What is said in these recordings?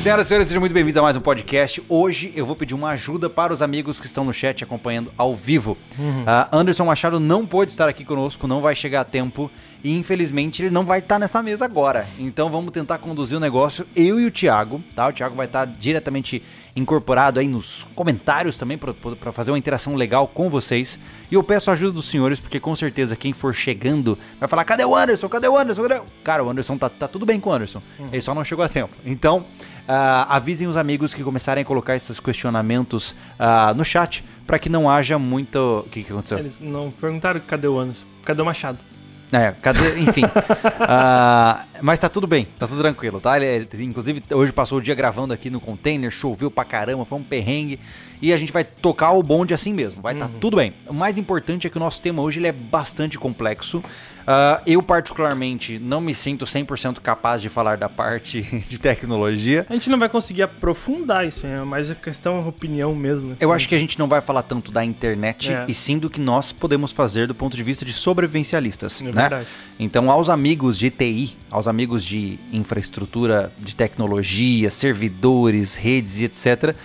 Senhoras e senhores, sejam muito bem-vindos a mais um podcast. Hoje eu vou pedir uma ajuda para os amigos que estão no chat acompanhando ao vivo. Ah, Anderson Machado não pôde estar aqui conosco, não vai chegar a tempo e infelizmente ele não vai estar nessa mesa agora. Então vamos tentar conduzir o negócio eu e o Thiago, tá? O Thiago vai estar diretamente incorporado aí nos comentários também para fazer uma interação legal com vocês. E eu peço a ajuda dos senhores, porque com certeza quem for chegando vai falar: cadê o Anderson? Cadê o Anderson? Cadê o... Cara, o Anderson tá, tá tudo bem com o Anderson. Ele só não chegou a tempo. Então, ah, avisem os amigos que começarem a colocar esses questionamentos ah, no chat para que não haja muito. O que, que aconteceu? Eles não perguntaram cadê o Anderson, cadê o Machado? É, cadê? Enfim. Ah, mas tá tudo bem, tá tudo tranquilo, tá? Ele, inclusive, hoje passou o dia gravando aqui no container, choveu pra caramba, foi um perrengue. E a gente vai tocar o bonde assim mesmo, vai tá tudo bem. O mais importante é que o nosso tema hoje ele é bastante complexo. Ah, eu, particularmente, não me sinto 100% capaz de falar da parte de tecnologia. A gente não vai conseguir aprofundar isso, é mais a questão opinião mesmo. né? Eu acho que a gente não vai falar tanto da internet É. e sim do que nós podemos fazer do ponto de vista de sobrevivencialistas, É né? verdade. Então, aos amigos de TI, aos amigos de infraestrutura de tecnologia, servidores, redes e etc.,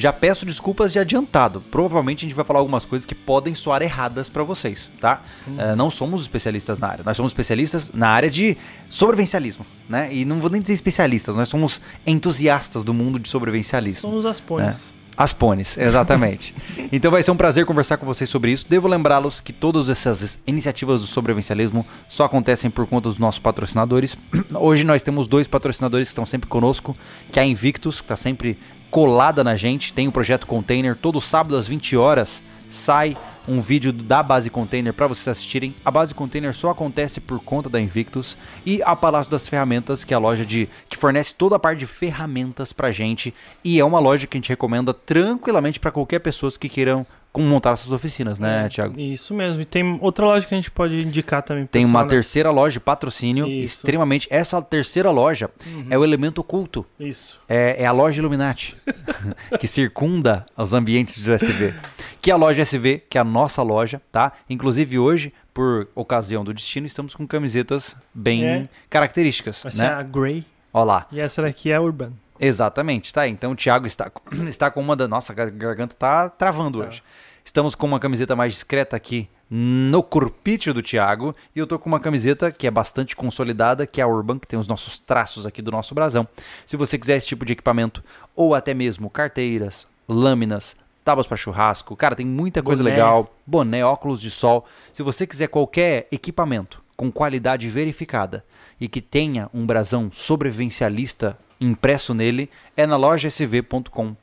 já peço desculpas de adiantado. Provavelmente a gente vai falar algumas coisas que podem soar erradas para vocês, tá? Eh, não somos especialistas na área. Nós somos especialistas na área de sobrevivencialismo, né? E não vou nem dizer especialistas, nós somos entusiastas do mundo de sobrevivencialismo. Somos as pôneis. As pones, exatamente. então vai ser um prazer conversar com vocês sobre isso. Devo lembrá-los que todas essas iniciativas do sobrevivencialismo só acontecem por conta dos nossos patrocinadores. Hoje nós temos dois patrocinadores que estão sempre conosco, que é a Invictus, que está sempre colada na gente, tem o projeto Container, todo sábado às 20 horas sai um vídeo da base container para vocês assistirem. A base container só acontece por conta da Invictus e a Palácio das Ferramentas, que é a loja de que fornece toda a parte de ferramentas pra gente. E é uma loja que a gente recomenda tranquilamente para qualquer pessoa que queiram como montar suas oficinas, né, Thiago? Isso mesmo. E tem outra loja que a gente pode indicar também. pro Tem pessoal, uma né? terceira loja de patrocínio, Isso. Uhum. extremamente. Essa terceira loja é o elemento oculto. Isso. É, é a loja Illuminati, que circunda os ambientes do SV. Que é a loja SV, que é a nossa loja, tá? Inclusive hoje, por ocasião do destino, estamos com camisetas bem É. características, Essa é né? a Grey Ó lá. e essa daqui é a Urban. Exatamente, tá? Então o Thiago está, está com uma da. Nossa, a garganta tá travando Tá. hoje. Estamos com uma camiseta mais discreta aqui no corpício do Thiago. E eu tô com uma camiseta que é bastante consolidada, que é a Urban, que tem os nossos traços aqui do nosso brasão. Se você quiser esse tipo de equipamento, ou até mesmo carteiras, lâminas, tábuas para churrasco, cara, tem muita coisa Boné. legal. Boné, óculos de sol. Se você quiser qualquer equipamento com qualidade verificada e que tenha um brasão sobrevivencialista impresso nele, é na loja sv.com.br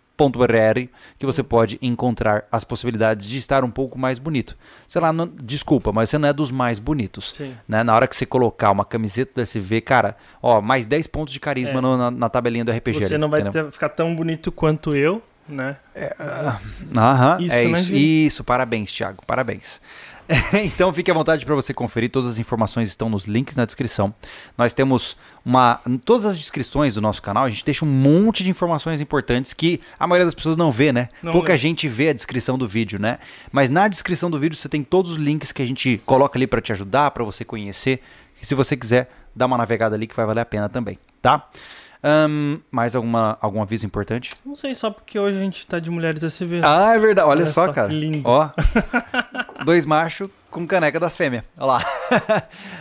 que você pode encontrar as possibilidades de estar um pouco mais bonito. Sei lá, não- desculpa, mas você não é dos mais bonitos. Sim. Né? Na hora que você colocar uma camiseta da SV, cara, ó, mais 10 pontos de carisma É. no- na, na tabelinha do RPG. Você ali, não vai ter- ficar tão bonito quanto eu, né? Aham, Isso, é né, isso. Isso, parabéns, Thiago, parabéns. então fique à vontade para você conferir, todas as informações estão nos links na descrição. Nós temos uma. Todas as descrições do nosso canal, a gente deixa um monte de informações importantes que a maioria das pessoas não vê, né? Não Pouca lê. gente vê a descrição do vídeo, né? Mas na descrição do vídeo você tem todos os links que a gente coloca ali para te ajudar, para você conhecer. E se você quiser, dá uma navegada ali que vai valer a pena também, tá? Ahn, mais alguma, algum aviso importante? Não sei, só porque hoje a gente tá de mulheres SV. Ah, é verdade. Olha, Olha só, só cara. que lindo. Ó. Dois machos com caneca das fêmeas. Olha lá.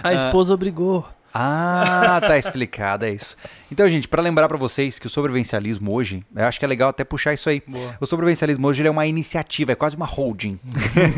A esposa obrigou. Ah, tá explicado, é isso. Então, gente, pra lembrar pra vocês que o sobrevivencialismo hoje, eu acho que é legal até puxar isso aí. Boa. O sobrevivencialismo hoje é uma iniciativa, é quase uma holding.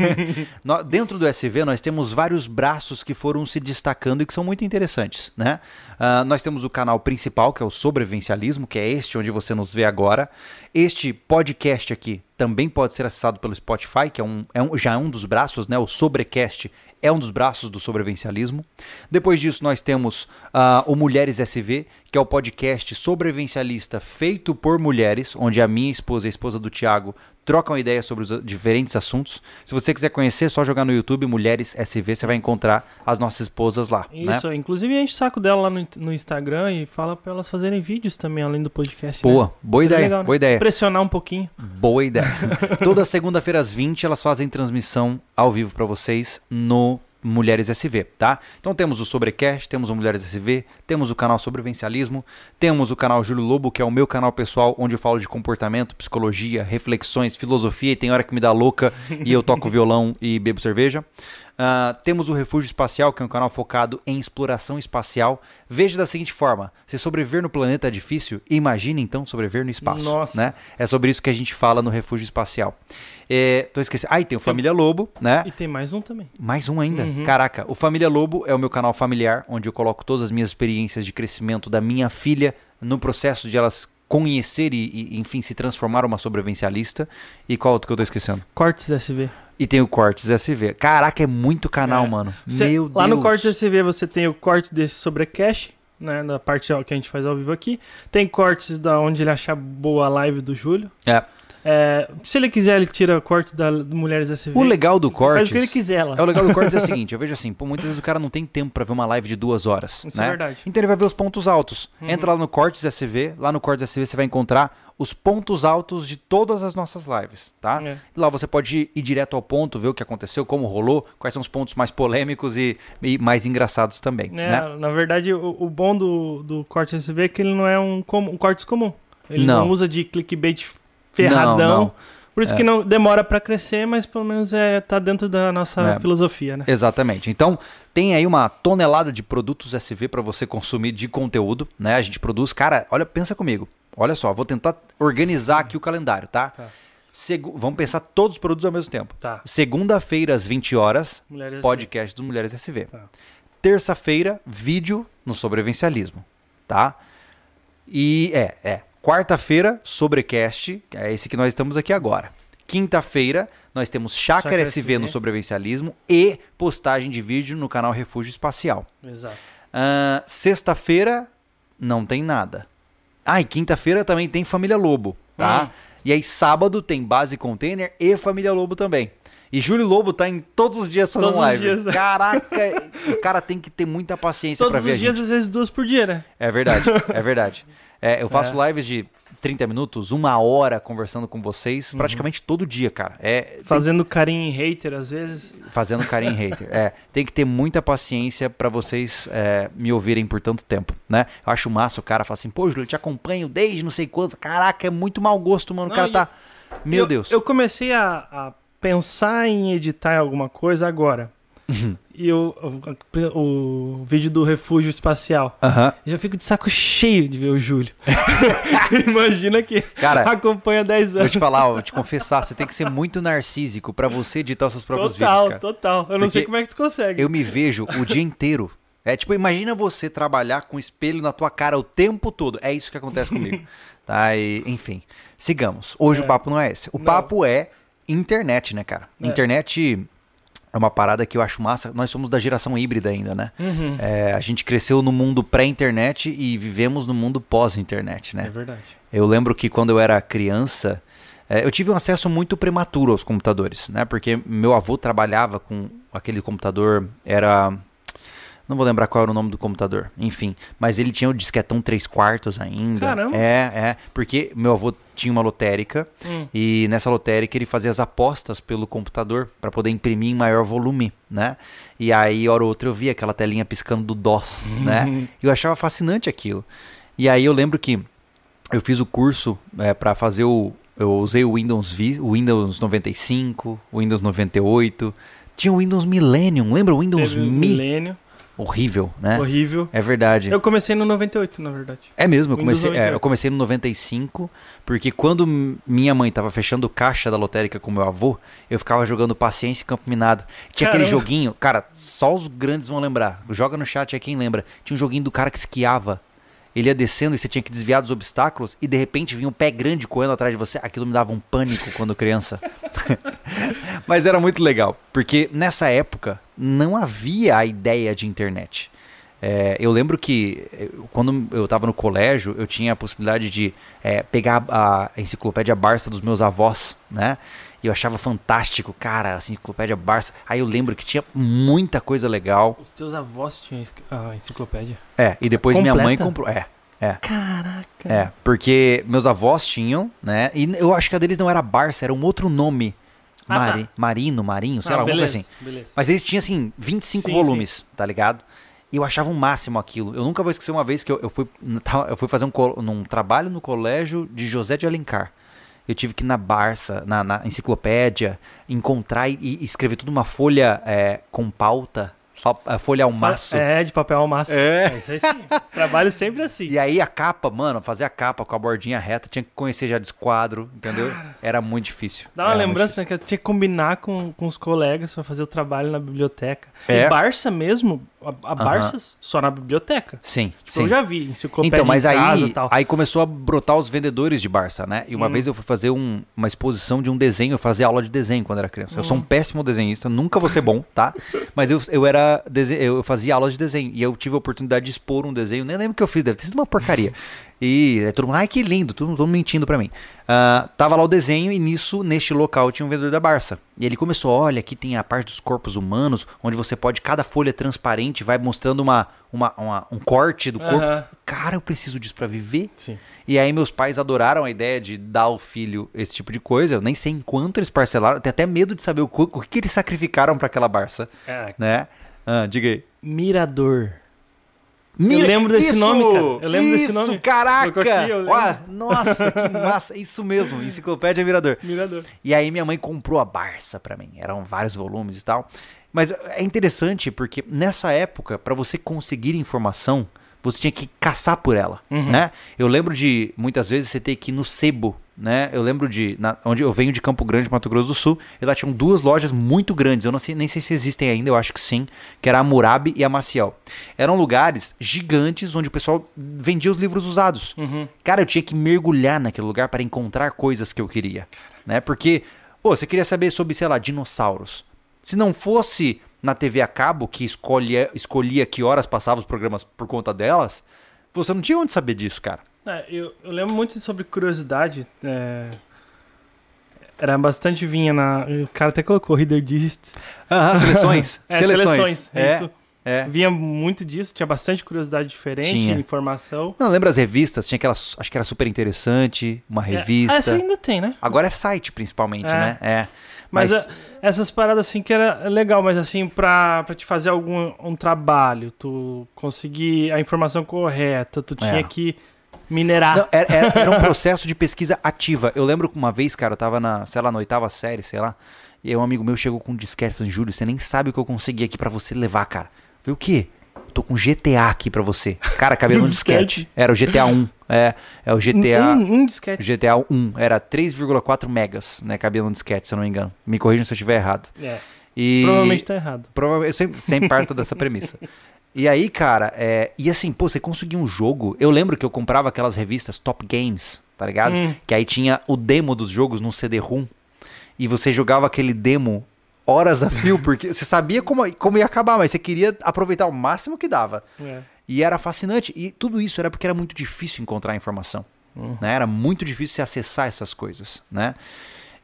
Dentro do SV, nós temos vários braços que foram se destacando e que são muito interessantes, né? Ah, nós temos o canal principal, que é o Sobrevivencialismo, que é este onde você nos vê agora. Este podcast aqui também pode ser acessado pelo Spotify, que é um, é um- já é um dos braços, né? O Sobrecast é um dos braços do sobrevivencialismo. Depois disso, nós temos ah, o Mulheres SV, que é o podcast sobrevivencialista feito por mulheres, onde a minha esposa e a esposa do Tiago trocam ideias sobre os diferentes assuntos. Se você quiser conhecer, é só jogar no YouTube Mulheres SV, você vai encontrar as nossas esposas lá. né? Isso, inclusive a gente saco dela lá no, no Instagram e fala pra elas fazerem vídeos também, além do podcast. né? Boa, boa Seria ideia, legal, né? boa ideia. Pressionar um pouquinho. Boa ideia. Toda segunda-feira às 20 elas fazem transmissão ao vivo pra vocês no Mulheres SV, tá? Então temos o Sobrecast, temos o Mulheres SV, temos o canal Sobrevencialismo, temos o canal Júlio Lobo, que é o meu canal pessoal, onde eu falo de comportamento, psicologia, reflexões, filosofia, e tem hora que me dá louca e eu toco violão e bebo cerveja. Uh, temos o Refúgio Espacial, que é um canal focado em exploração espacial. Veja da seguinte forma: se sobreviver no planeta é difícil, imagine então sobreviver no espaço. Nossa. Né? É sobre isso que a gente fala no Refúgio Espacial. É, tô esquecendo. Ah, e tem o Família Lobo, né? E tem mais um também. Mais um ainda? Uhum. Caraca, o Família Lobo é o meu canal familiar, onde eu coloco todas as minhas experiências de crescimento da minha filha no processo de elas conhecer e, e enfim, se transformar uma sobrevivencialista. E qual outro que eu tô esquecendo? Cortes SV. E tem o Cortes SV. Caraca, é muito canal, É. mano. Cê- Meu Deus. Lá no Cortes SV você tem o corte desse sobrecash, né? Da parte que a gente faz ao vivo aqui. Tem cortes da onde ele achar boa a live do Júlio. É. É, se ele quiser, ele tira corte da Mulheres SV. O legal do Cortes. Faz o que ele quiser lá. É o legal do Cortes é o seguinte, eu vejo assim, pô, muitas vezes o cara não tem tempo pra ver uma live de duas horas, Isso né? é verdade. Então ele vai ver os pontos altos. Uhum. Entra lá no Cortes SV, lá no Cortes SV você vai encontrar os pontos altos de todas as nossas lives, tá? É. Lá você pode ir direto ao ponto, ver o que aconteceu, como rolou, quais são os pontos mais polêmicos e, e mais engraçados também, É, né? Na verdade, o, o bom do, do corte SV é que ele não é um, com, um cortes comum. Ele não. Não. usa de clickbait ferradão. Não, não. Por isso É. que não demora pra crescer, mas pelo menos é, tá dentro da nossa É. filosofia, né? Exatamente. Então, tem aí uma tonelada de produtos SV para você consumir de conteúdo, né? A gente produz, cara, olha, pensa comigo. Olha só, vou tentar organizar aqui o calendário, tá? Tá. Segu- Vamos pensar todos os produtos ao mesmo tempo. Tá. Segunda-feira às 20 horas, Mulheres podcast do Mulheres SV. Tá. Terça-feira, vídeo no sobrevivencialismo, tá? E é, é. Quarta-feira, sobrecast, é esse que nós estamos aqui agora. Quinta-feira, nós temos Chácara Chácara SV no sobrevivencialismo e postagem de vídeo no canal Refúgio Espacial. Exato. Ah, Sexta-feira, não tem nada. Ah, e quinta-feira também tem Família Lobo, tá? Hum. E aí sábado tem Base Container e Família Lobo também. E Júlio Lobo tá em todos os dias fazendo Todos os live. dias. Caraca, o cara tem que ter muita paciência pra Todos ver os a dias, às vezes duas por dia, né? É verdade, é verdade. É, eu faço lives de 30 minutos, uma hora conversando com vocês, praticamente todo dia, cara. É, tem- Fazendo carinho em hater, às vezes. fazendo carinho em hater. É, tem que ter muita paciência pra vocês é, me ouvirem por tanto tempo, né? Eu acho massa o cara fala assim, pô, Júlio, eu te acompanho desde não sei quanto. Caraca, é muito mau gosto, mano. O Não, cara e tá. Meu eu, Deus. Eu comecei a, a pensar em editar alguma coisa agora. Uhum. e eu, o, o vídeo do refúgio espacial. Aham. Eu já fico de saco cheio de ver o Júlio. Imagina que Cara, acompanha 10 Vou anos. te falar, vou te confessar, você tem que ser muito narcísico pra você editar seus próprios Total, vídeos, cara. total. Eu não sei Porque como é que tu consegue. Eu me vejo o dia inteiro. É tipo, imagina você trabalhar com espelho na tua cara o tempo todo. É isso que acontece comigo. tá? E, enfim, sigamos. Hoje É. o papo não é esse. O Não. papo é internet, né, cara? É. Internet é uma parada que eu acho massa. Nós somos da geração híbrida ainda, né? Uhum. É, a gente cresceu no mundo pré-internet e vivemos no mundo pós-internet, né? É verdade. Eu lembro que quando eu era criança, eh, eu tive um acesso muito prematuro aos computadores, né? Porque meu avô trabalhava com aquele computador, era. Não vou lembrar qual era o nome do computador, enfim. Mas ele tinha o disquetão 3 quartos ainda. Caramba! É, é. Porque meu avô tinha uma lotérica Hum. e nessa lotérica ele fazia as apostas pelo computador para poder imprimir em maior volume, né? E aí, hora ou outra, eu via aquela telinha piscando do DOS, né? E eu achava fascinante aquilo. E aí eu lembro que eu fiz o curso é, para fazer o. Eu usei o Windows, o Windows 95, o Windows 98. Tinha o Windows Millennium, lembra o Windows Teve Mi? milênio, Horrível, né? horrível. É verdade. Eu comecei no 98, na verdade. É mesmo, eu Windows comecei, é, 98. eu comecei no 95, porque quando minha mãe tava fechando caixa da lotérica com meu avô, eu ficava jogando paciência em campo minado. Tinha aquele Caramba. joguinho, cara, só os grandes vão lembrar. Joga no chat aí quem lembra. Tinha um joguinho do cara que esquiava. Ele ia descendo e você tinha que desviar dos obstáculos e de repente vinha um pé grande correndo atrás de você. Aquilo me dava um pânico quando criança. Mas era muito legal, porque nessa época não havia a ideia de internet. É, eu lembro que eh, quando eu estava no colégio, eu tinha a possibilidade de eh, pegar a enciclopédia Barça dos meus avós, né? E eu achava fantástico, cara, a enciclopédia Barça. Aí eu lembro que tinha muita coisa legal. Os teus avós tinham a enciclopédia. É, e depois minha mãe Completa? comprou. É, é. Caraca. É, porque meus avós tinham, né? E eu acho que a deles não era Barça, era um outro nome. Ah, tá. Mari- Marino, Marinho, sei Ah, lá, alguma beleza, coisa assim. Beleza. Mas ele tinha, assim, 25 Sim, volumes, tá ligado? E eu achava um máximo aquilo. Eu nunca vou esquecer uma vez que eu, eu fui, eu fui fazer um, num trabalho no colégio de José de Alencar. Eu tive que ir na Barça, na, na enciclopédia, encontrar e, e escrever tudo uma folha é, com pauta, a folha ao maço. É, de papel ao maço. É. Isso aí sim. Esse trabalho sempre assim. E aí a capa, mano, fazer a capa com a bordinha reta, tinha que conhecer já de esquadro, entendeu? Era muito difícil. Dá uma Era lembrança né, que eu tinha que combinar com, com os colegas pra fazer o trabalho na biblioteca. É? E Barça mesmo, a, a Barça só na biblioteca. Sim, Tipo, sim. eu já vi enciclopédia Então, mas aí, aí começou a brotar os vendedores de Barça, né? E uma Hum. vez eu fui fazer um- uma exposição de um desenho, eu fazia aula de desenho quando era criança. Eu sou um péssimo desenhista, nunca vou ser bom, tá? Mas eu, eu era eu fazia aula de desenho e eu tive a oportunidade de expor um desenho, nem lembro o que eu fiz, deve ter sido uma porcaria. E aí todo mundo, ai que lindo, todo mundo mentindo pra mim. Ah, tava lá o desenho e nisso, neste local, tinha um vendedor da Barça. E ele começou, olha, aqui tem a parte dos corpos humanos, onde você pode, cada folha transparente vai mostrando uma, uma, uma- um corte do corpo. Aham. Cara, eu preciso disso pra viver. Sim. E aí meus pais adoraram a ideia de dar ao filho esse tipo de coisa. Eu nem sei em quanto eles parcelaram. Eu tenho até medo de saber o, o que eles sacrificaram pra aquela Barça, É, né? Ah, diga aí. Mirador. Mira- lembro desse nome, cara. Eu lembro isso, desse nome. caraca! Aqui, eu. Ó, nossa, que massa. Isso mesmo, Enciclopédia Mirador. Mirador. E aí minha mãe comprou a Barça pra mim. Eram vários volumes e tal. Mas é interessante porque nessa época, pra você conseguir informação, você tinha que caçar por ela, Uhum. né? Eu lembro de muitas vezes você ter que ir no sebo, né? Eu lembro de na- onde eu venho de Campo Grande, Mato Grosso do Sul, e lá tinham duas lojas muito grandes. Eu não sei nem sei se existem ainda, eu acho que sim, que era a Murabi e a Maciel. Eram lugares gigantes onde o pessoal vendia os livros usados. Uhum. Cara, eu tinha que mergulhar naquele lugar para encontrar coisas que eu queria, né? Porque, pô, você queria saber sobre, sei lá, dinossauros. Se não fosse na TV a cabo que escolhia, escolhia que horas passavam os programas por conta delas, você não tinha onde saber disso, cara. É, eu, eu lembro muito sobre curiosidade. é, Era bastante vinha na. O cara até colocou Reader Digit. Aham, seleções. É, seleções. seleções, É, isso. é. Vinha muito disso, tinha bastante curiosidade diferente, Tinha. informação. Não, lembra as revistas? Tinha aquela, acho que era super interessante, uma É, revista. essa ainda tem, né? Agora é site, principalmente, É. né? É. Mas, Mas- essas paradas assim que era legal, mas assim, pra, pra te fazer algum um trabalho, tu conseguir a informação correta, tu tinha que minerar. Não, era, era- era um processo de pesquisa ativa. Eu lembro que uma vez, cara, eu tava na, sei lá, na oitava série, sei lá. E aí um amigo meu chegou com um disquete falou, Júlio, você nem sabe o que eu consegui aqui pra você levar, cara. Eu falei, o quê? Eu tô com GTA aqui pra você. Cara, cabia Um disquete. disquete? Era o GTA 1. É, é o GTA... Um, um disquete. GTA 1 era 3,4 megas, né? Cabia num disquete, se eu não me engano. Me corrijam se eu estiver errado. É, E... provavelmente tá errado. Provavelmente, eu sempre, sempre parto dessa premissa. E aí, cara, é, e assim, pô, você conseguia um jogo. Eu lembro que eu comprava aquelas revistas Top Games, tá ligado? Hum. Que aí tinha o demo dos jogos num CD-ROM. E você jogava aquele demo horas a fio, porque você sabia como, como ia acabar, mas você queria aproveitar o máximo que dava. É. E era fascinante. E tudo isso era porque era muito difícil encontrar informação. Uhum. Né? Era muito difícil se acessar essas coisas, né?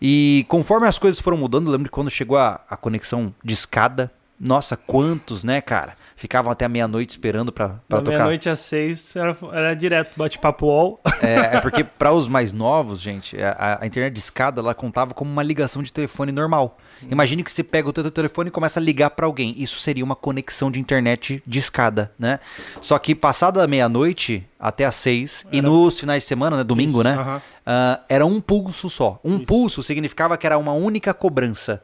E conforme as coisas foram mudando, eu lembro que quando chegou a, a conexão de escada, nossa, quantos, né, cara? Ficavam até meia-noite esperando pra, pra Da tocar. meia-noite às seis era, era direto, bate-papo wall. É, é porque para os mais novos, gente, a, a internet de escada ela contava como uma ligação de telefone normal. Imagine que você pega o teu telefone e começa a ligar para alguém. Isso seria uma conexão de internet de escada, né? Só que passada da meia-noite até às seis e Era- nos finais de semana, né, domingo, Isso, né? aham. ah, era um pulso só. Um Isso. pulso significava que era uma única cobrança.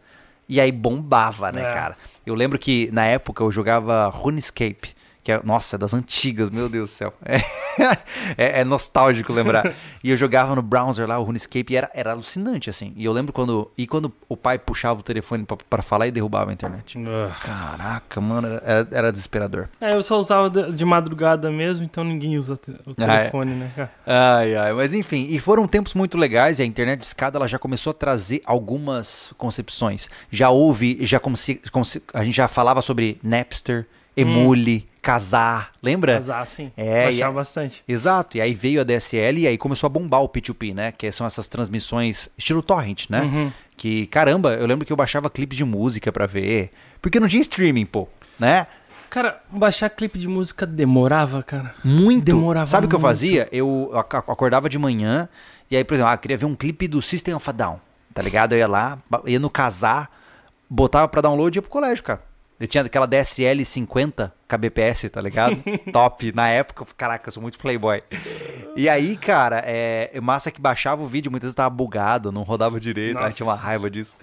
E aí bombava, né, É. cara? Eu lembro que na época eu jogava RuneScape, que é, nossa, é das antigas, meu Deus do céu. É, é- é nostálgico lembrar. e eu jogava no browser lá, o RuneScape, e era, era alucinante, assim. E eu lembro quando. E quando o pai puxava o telefone pra, pra falar e derrubava a internet. Caraca, mano, era, era desesperador. É, eu só usava de, de madrugada mesmo, então ninguém usa o Ah, é. telefone, né, cara? Ai, ai, mas enfim, e foram tempos muito legais e a internet de escada ela já começou a trazer algumas concepções. Já houve, já como se, como se- a gente já falava sobre Napster, Emule, Casar, lembra? Casar, sim. É, Baixava e bastante. Exato, e aí veio a DSL e aí começou a bombar o P2P, né? Que são essas transmissões estilo torrent, né? Uhum. Que, caramba, eu lembro que eu baixava clipes de música pra ver, porque não tinha streaming, pô, né? Cara, baixar clipe de música demorava, cara. Muito. Demorava Sabe o que eu fazia? Eu ac- acordava de manhã e aí, por exemplo, ah, queria ver um clipe do System of a Down. tá ligado? Eu ia lá, ia no casar, botava pra download e ia pro colégio, cara. Eu tinha aquela DSL 50 kbps, tá ligado? Top. Na época, caraca, eu sou muito playboy. E aí, cara, é massa que baixava o vídeo, muitas vezes tava bugado, não rodava direito, aí Nossa. tinha uma raiva disso.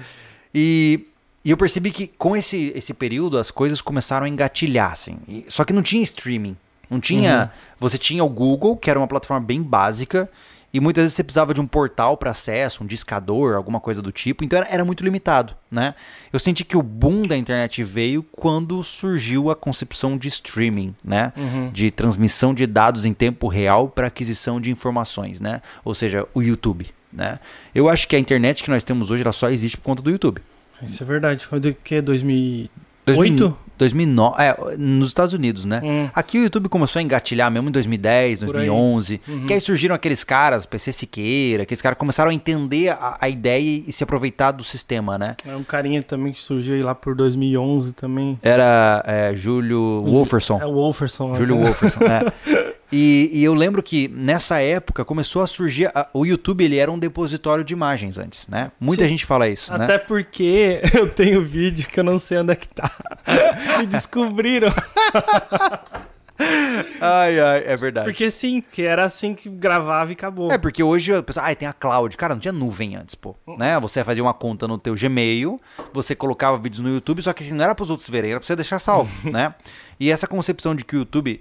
E, e eu percebi que com esse, esse período as coisas começaram a engatilhar, assim. E- só que não tinha streaming. Não tinha. Você tinha o Google, que era uma plataforma bem básica, e muitas vezes você precisava de um portal para acesso, um discador, alguma coisa do tipo. Então era, era muito limitado, né? Eu senti que o boom da internet veio quando surgiu a concepção de streaming, né? Uhum. De transmissão de dados em tempo real para aquisição de informações, né? Ou seja, o YouTube, né? Eu acho que a internet que nós temos hoje ela só existe por conta do YouTube. Isso é verdade. Foi do que? 2008? 2000 2009, é, nos Estados Unidos, né? Hum. Aqui o YouTube começou a engatilhar mesmo em 2010, Por aí. 2011. Uhum. Que aí surgiram aqueles caras, PC Siqueira, aqueles caras começaram a entender a, a ideia e se aproveitar do sistema, né? É um carinha também que surgiu aí lá por 2011 também. Era é, Júlio Wolferson. É o Wolferson. Júlio né? Wolferson, né? E, e eu lembro que nessa época começou a surgir. a- o YouTube ele era um depositório de imagens antes, né? Muita Sim. gente fala isso, né? Até porque eu tenho vídeo que eu não sei onde é que tá. Me descobriram. Ai, ai, é verdade. Porque sim, que era assim que gravava e acabou. É, porque hoje a pessoa, ah, tem a cloud. Cara, não tinha nuvem antes, pô. Né? Você fazia uma conta no teu Gmail, você colocava vídeos no YouTube, só que assim, não era pros outros verem, era pra você deixar salvo, né? E essa concepção de que o YouTube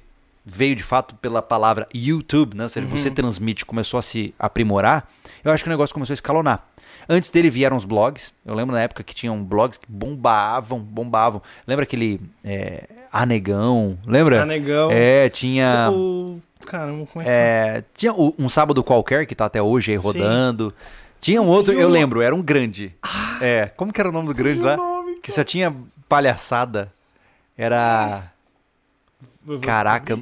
veio de fato pela palavra YouTube, né? Ou seja, você transmite, começou a se aprimorar, eu acho que o negócio começou a escalonar. Antes dele vieram os blogs. Eu lembro na época que tinham blogs que bombavam, bombavam. Lembra aquele é, Anegão? Lembra? Anegão. É, tinha. O... Caramba, como é que É, tinha um sábado qualquer que tá até hoje aí Sim. rodando. Tinha um outro, eu o- lembro, era um grande. É, como que era o nome do grande lá? Nome, Que só tinha palhaçada. Era. Eu Caraca.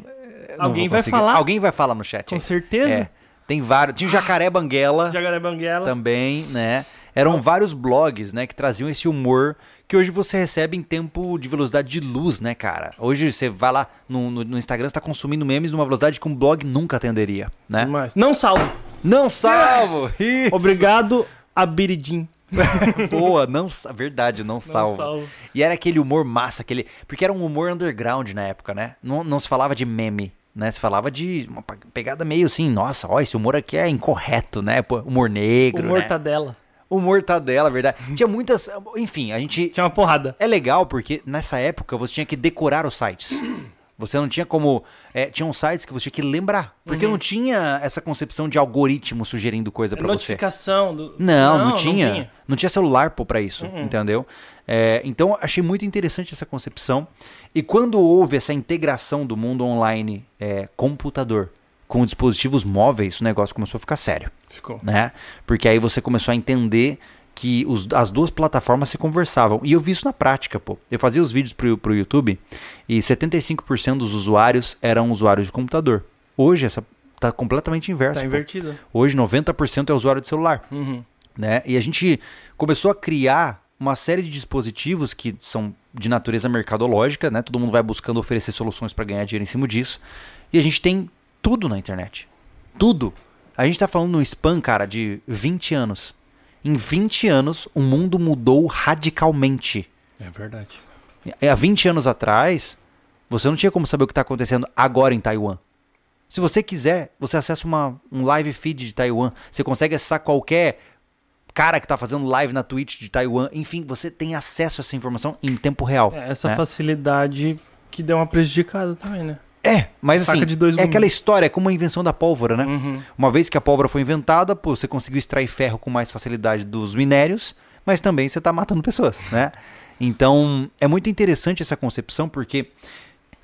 Alguém vai falar? Alguém vai falar no chat. Com aí. certeza. É. Tem vários. Tinha o Jacaré Banguela Jacaré Banguela. também, né? Eram vários blogs, né, que traziam esse humor que hoje você recebe em tempo de velocidade de luz, né, cara? Hoje você vai lá no, no, no Instagram, você tá consumindo memes numa velocidade que um blog nunca atenderia, né? Mas não salvo. Não salvo! Isso. Obrigado, Abiridim. Boa, não, verdade, não Não salvo. salvo. E era aquele humor massa, aquele, porque era um humor underground na época, né? Não, não se falava de meme, né? Se falava de uma pegada meio assim, nossa, ó, esse humor aqui é incorreto, né? Pô, humor negro, O né? Mortadela. Humor tá dela, verdade. Tinha muitas, enfim, a gente Tinha uma porrada. é legal porque nessa época você tinha que decorar os sites. Você não tinha como. é, tinham sites que você tinha que lembrar. Porque não tinha essa concepção de algoritmo sugerindo coisa pra você. Notificação do. Não, não, tinha. Não tinha celular pô, pra isso, Uhum. entendeu? É, então achei muito interessante essa concepção. E quando houve essa integração do mundo online é, computador com dispositivos móveis, o negócio começou a ficar sério Ficou. né? Porque aí você começou a entender que os- as duas plataformas se conversavam. E eu vi isso na prática, pô. Eu fazia os vídeos pro, pro YouTube e 75% dos usuários eram usuários de computador. Hoje essa tá completamente inverso. Tá pô. invertido. Hoje 90% é usuário de celular, Uhum. né? E a gente começou a criar uma série de dispositivos que são de natureza mercadológica, né? Todo mundo vai buscando oferecer soluções para ganhar dinheiro em cima disso. E a gente tem tudo na internet. Tudo. A gente tá falando num spam, cara, de 20 anos. Em 20 anos, o mundo mudou radicalmente. É verdade. Há 20 anos atrás, você não tinha como saber o que está acontecendo agora em Taiwan. Se você quiser, você acessa uma, um live feed de Taiwan. Você consegue acessar qualquer cara que está fazendo live na Twitch de Taiwan. Enfim, você tem acesso a essa informação em tempo real. É, essa né? facilidade que deu uma prejudicada também, né? É, mas assim, de dois é aquela história, é como a invenção da pólvora, né? Uhum. Uma vez que a pólvora foi inventada, pô, você conseguiu extrair ferro com mais facilidade dos minérios, mas também você está matando pessoas, né? Então, é muito interessante essa concepção porque,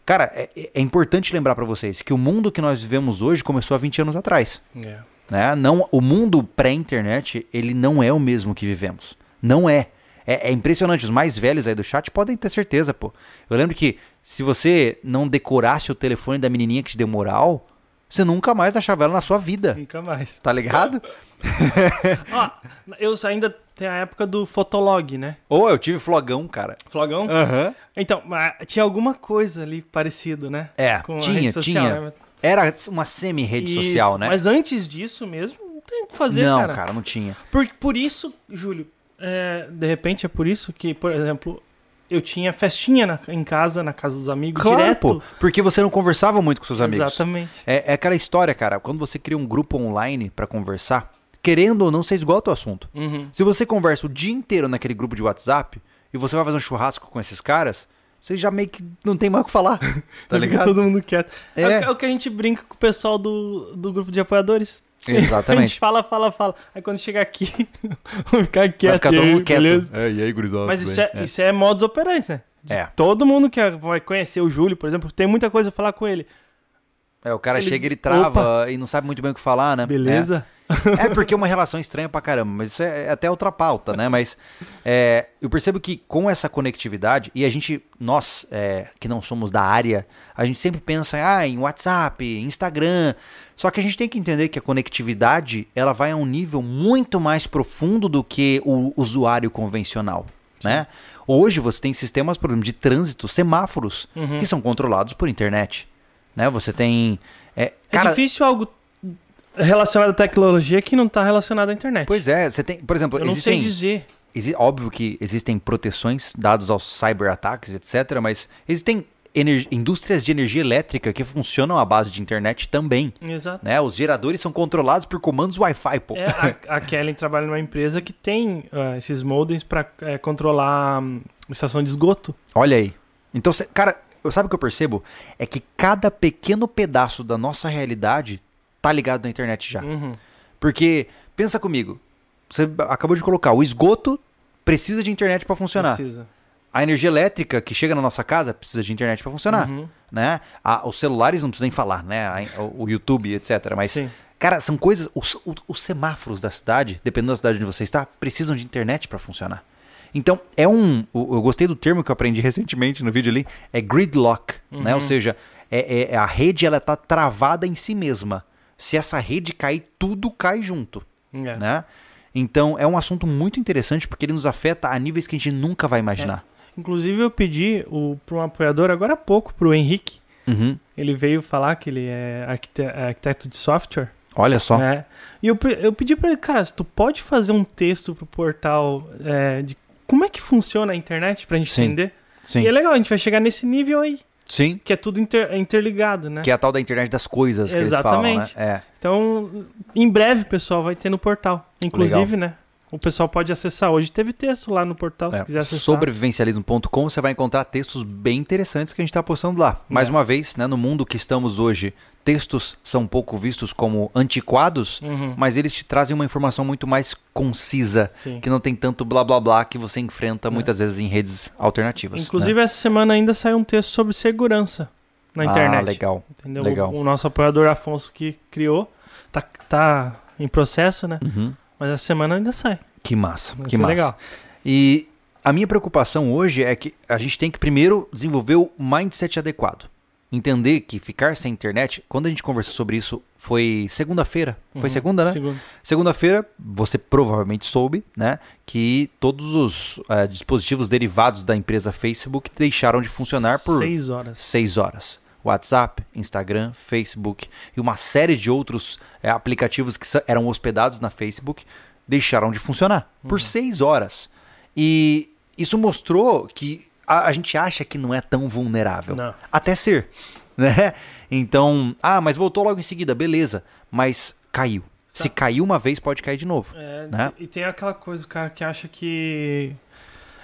cara, é, é importante lembrar para vocês que o mundo que nós vivemos hoje começou há 20 anos atrás, É. né? Não, o mundo pré-internet, ele não é o mesmo que vivemos. Não é. É, é impressionante. Os mais velhos aí do chat podem ter certeza, pô. Eu lembro que se você não decorasse o telefone da menininha que te deu moral, você nunca mais achava ela na sua vida. Nunca mais. Tá ligado? Ó, eu ainda tenho a época do Fotolog, né? Ou eu tive flogão, cara. Flogão. Aham. Então, mas tinha alguma coisa ali parecido, né? É, Com a tinha, rede social, tinha. né? Era uma semi-rede social, né? Mas antes disso mesmo, não tem fazer, não, cara. cara, não tinha. Por, por isso, Júlio, é, de repente é por isso que, por exemplo, eu tinha festinha na- em casa, na casa dos amigos, Claro, direto. pô, porque você não conversava muito com seus amigos. Exatamente. É, é aquela história, cara, quando você cria um grupo online pra conversar, querendo ou não, você esgota o assunto. Uhum. Se você conversa o dia inteiro naquele grupo de WhatsApp e você vai fazer um churrasco com esses caras, você já meio que não tem mais o que falar, tá ligado? Todo mundo quieto. É. É. o que- é o que a gente brinca com o pessoal do, do grupo de apoiadores. A Exatamente. gente fala, fala, fala. Aí quando chegar aqui, vamos ficar quieto. Vai ficar e todo aí, mundo quieto. beleza? É, e aí, gurizada? Mas isso bem? é, isso é modus operandi, né? É. Todo mundo que vai conhecer o Júlio, por exemplo, tem muita coisa a falar com ele. É, o cara Ele- chega, ele trava e não sabe muito bem o que falar, né? Beleza? É, é porque é uma relação estranha pra caramba, mas isso é, é até outra pauta, né? Mas é, eu percebo que com essa conectividade, e a gente, nós é, que não somos da área, a gente sempre pensa ah, em WhatsApp, Instagram. Só que a gente tem que entender que a conectividade ela vai a um nível muito mais profundo do que o usuário convencional. Né? Hoje você tem sistemas, por exemplo, de trânsito, semáforos, Uhum. que são controlados por internet. Né? Você tem. É, É cara, difícil algo relacionado à tecnologia que não está relacionado à internet. Pois é, você tem, por exemplo, Eu não existem, sei dizer. exi- óbvio que existem proteções dados aos cyberataques, etc, mas existem ener- indústrias de energia elétrica que funcionam à base de internet também, Exato. né? Os geradores são controlados por comandos Wi-Fi, pô. É, a, a Kellen trabalha numa empresa que tem ah, esses modems para controlar hum, estação de esgoto. Olha aí. Então, cê- cara, eu- sabe o que eu percebo? É que cada pequeno pedaço da nossa realidade tá ligado na internet já. Uhum. Porque, pensa comigo, você acabou de colocar, o esgoto precisa de internet para funcionar. Precisa. A energia elétrica que chega na nossa casa precisa de internet para funcionar, Uhum. né? A- os celulares não precisam nem falar, né? A- o, YouTube, etc. Mas, Sim. cara, são coisas. Os, os semáforos da cidade, dependendo da cidade onde você está, precisam de internet para funcionar. Então, é um. Eu gostei do termo que eu aprendi recentemente no vídeo ali. É gridlock, né? Ou seja, é, é- a rede ela tá travada em si mesma. Se essa rede cair, tudo cai junto É. né? Então é um assunto muito interessante porque ele nos afeta a níveis que a gente nunca vai imaginar. Inclusive, eu pedi para um apoiador agora há pouco, para o Henrique. Uhum. Ele veio falar que ele é arquite- é arquiteto de software. Olha só. né? E eu, eu pedi para ele, cara, se tu pode fazer um texto pro portal é, de como é que funciona a internet pra gente Sim. entender? Sim. E é legal, a gente vai chegar nesse nível aí, Sim. que é tudo inter- interligado, né? Que é a tal da internet das coisas que eles falam, né? Exatamente. É. Então, em breve, pessoal, vai ter no portal. Inclusive, né? O pessoal pode acessar. Hoje teve texto lá no portal, se É. quiser acessar. Sobrevivencialismo.com você vai encontrar textos bem interessantes que a gente está postando lá. Mais É. uma vez, né, no mundo que estamos hoje, textos são pouco vistos como antiquados, Uhum. mas eles te trazem uma informação muito mais concisa, Sim. que não tem tanto blá blá blá que você enfrenta muitas vezes em redes alternativas. né? Inclusive, essa semana ainda saiu um texto sobre segurança na internet. Ah, legal. Entendeu? legal. O, o nosso apoiador Afonso que criou. Tá, tá em processo, né? Uhum. Mas essa semana ainda sai. Que massa, Vai que massa. legal. E a minha preocupação hoje é que a gente tem que primeiro desenvolver o mindset adequado. Entender que ficar sem internet, quando a gente conversou sobre isso, foi segunda-feira. Foi Uhum. segunda, né? Segunda. Segunda-feira, você provavelmente soube, né? Que todos os eh, dispositivos derivados da empresa Facebook deixaram de funcionar por Seis horas. seis horas. WhatsApp, Instagram, Facebook e uma série de outros eh, aplicativos que eram hospedados na Facebook deixaram de funcionar por seis horas. E isso mostrou que a, a gente acha que não é tão vulnerável. Não. Até ser, né? Então, ah, mas voltou logo em seguida, beleza. Mas caiu. Se caiu uma vez, pode cair de novo. É, Né? E tem aquela coisa, cara que acha que.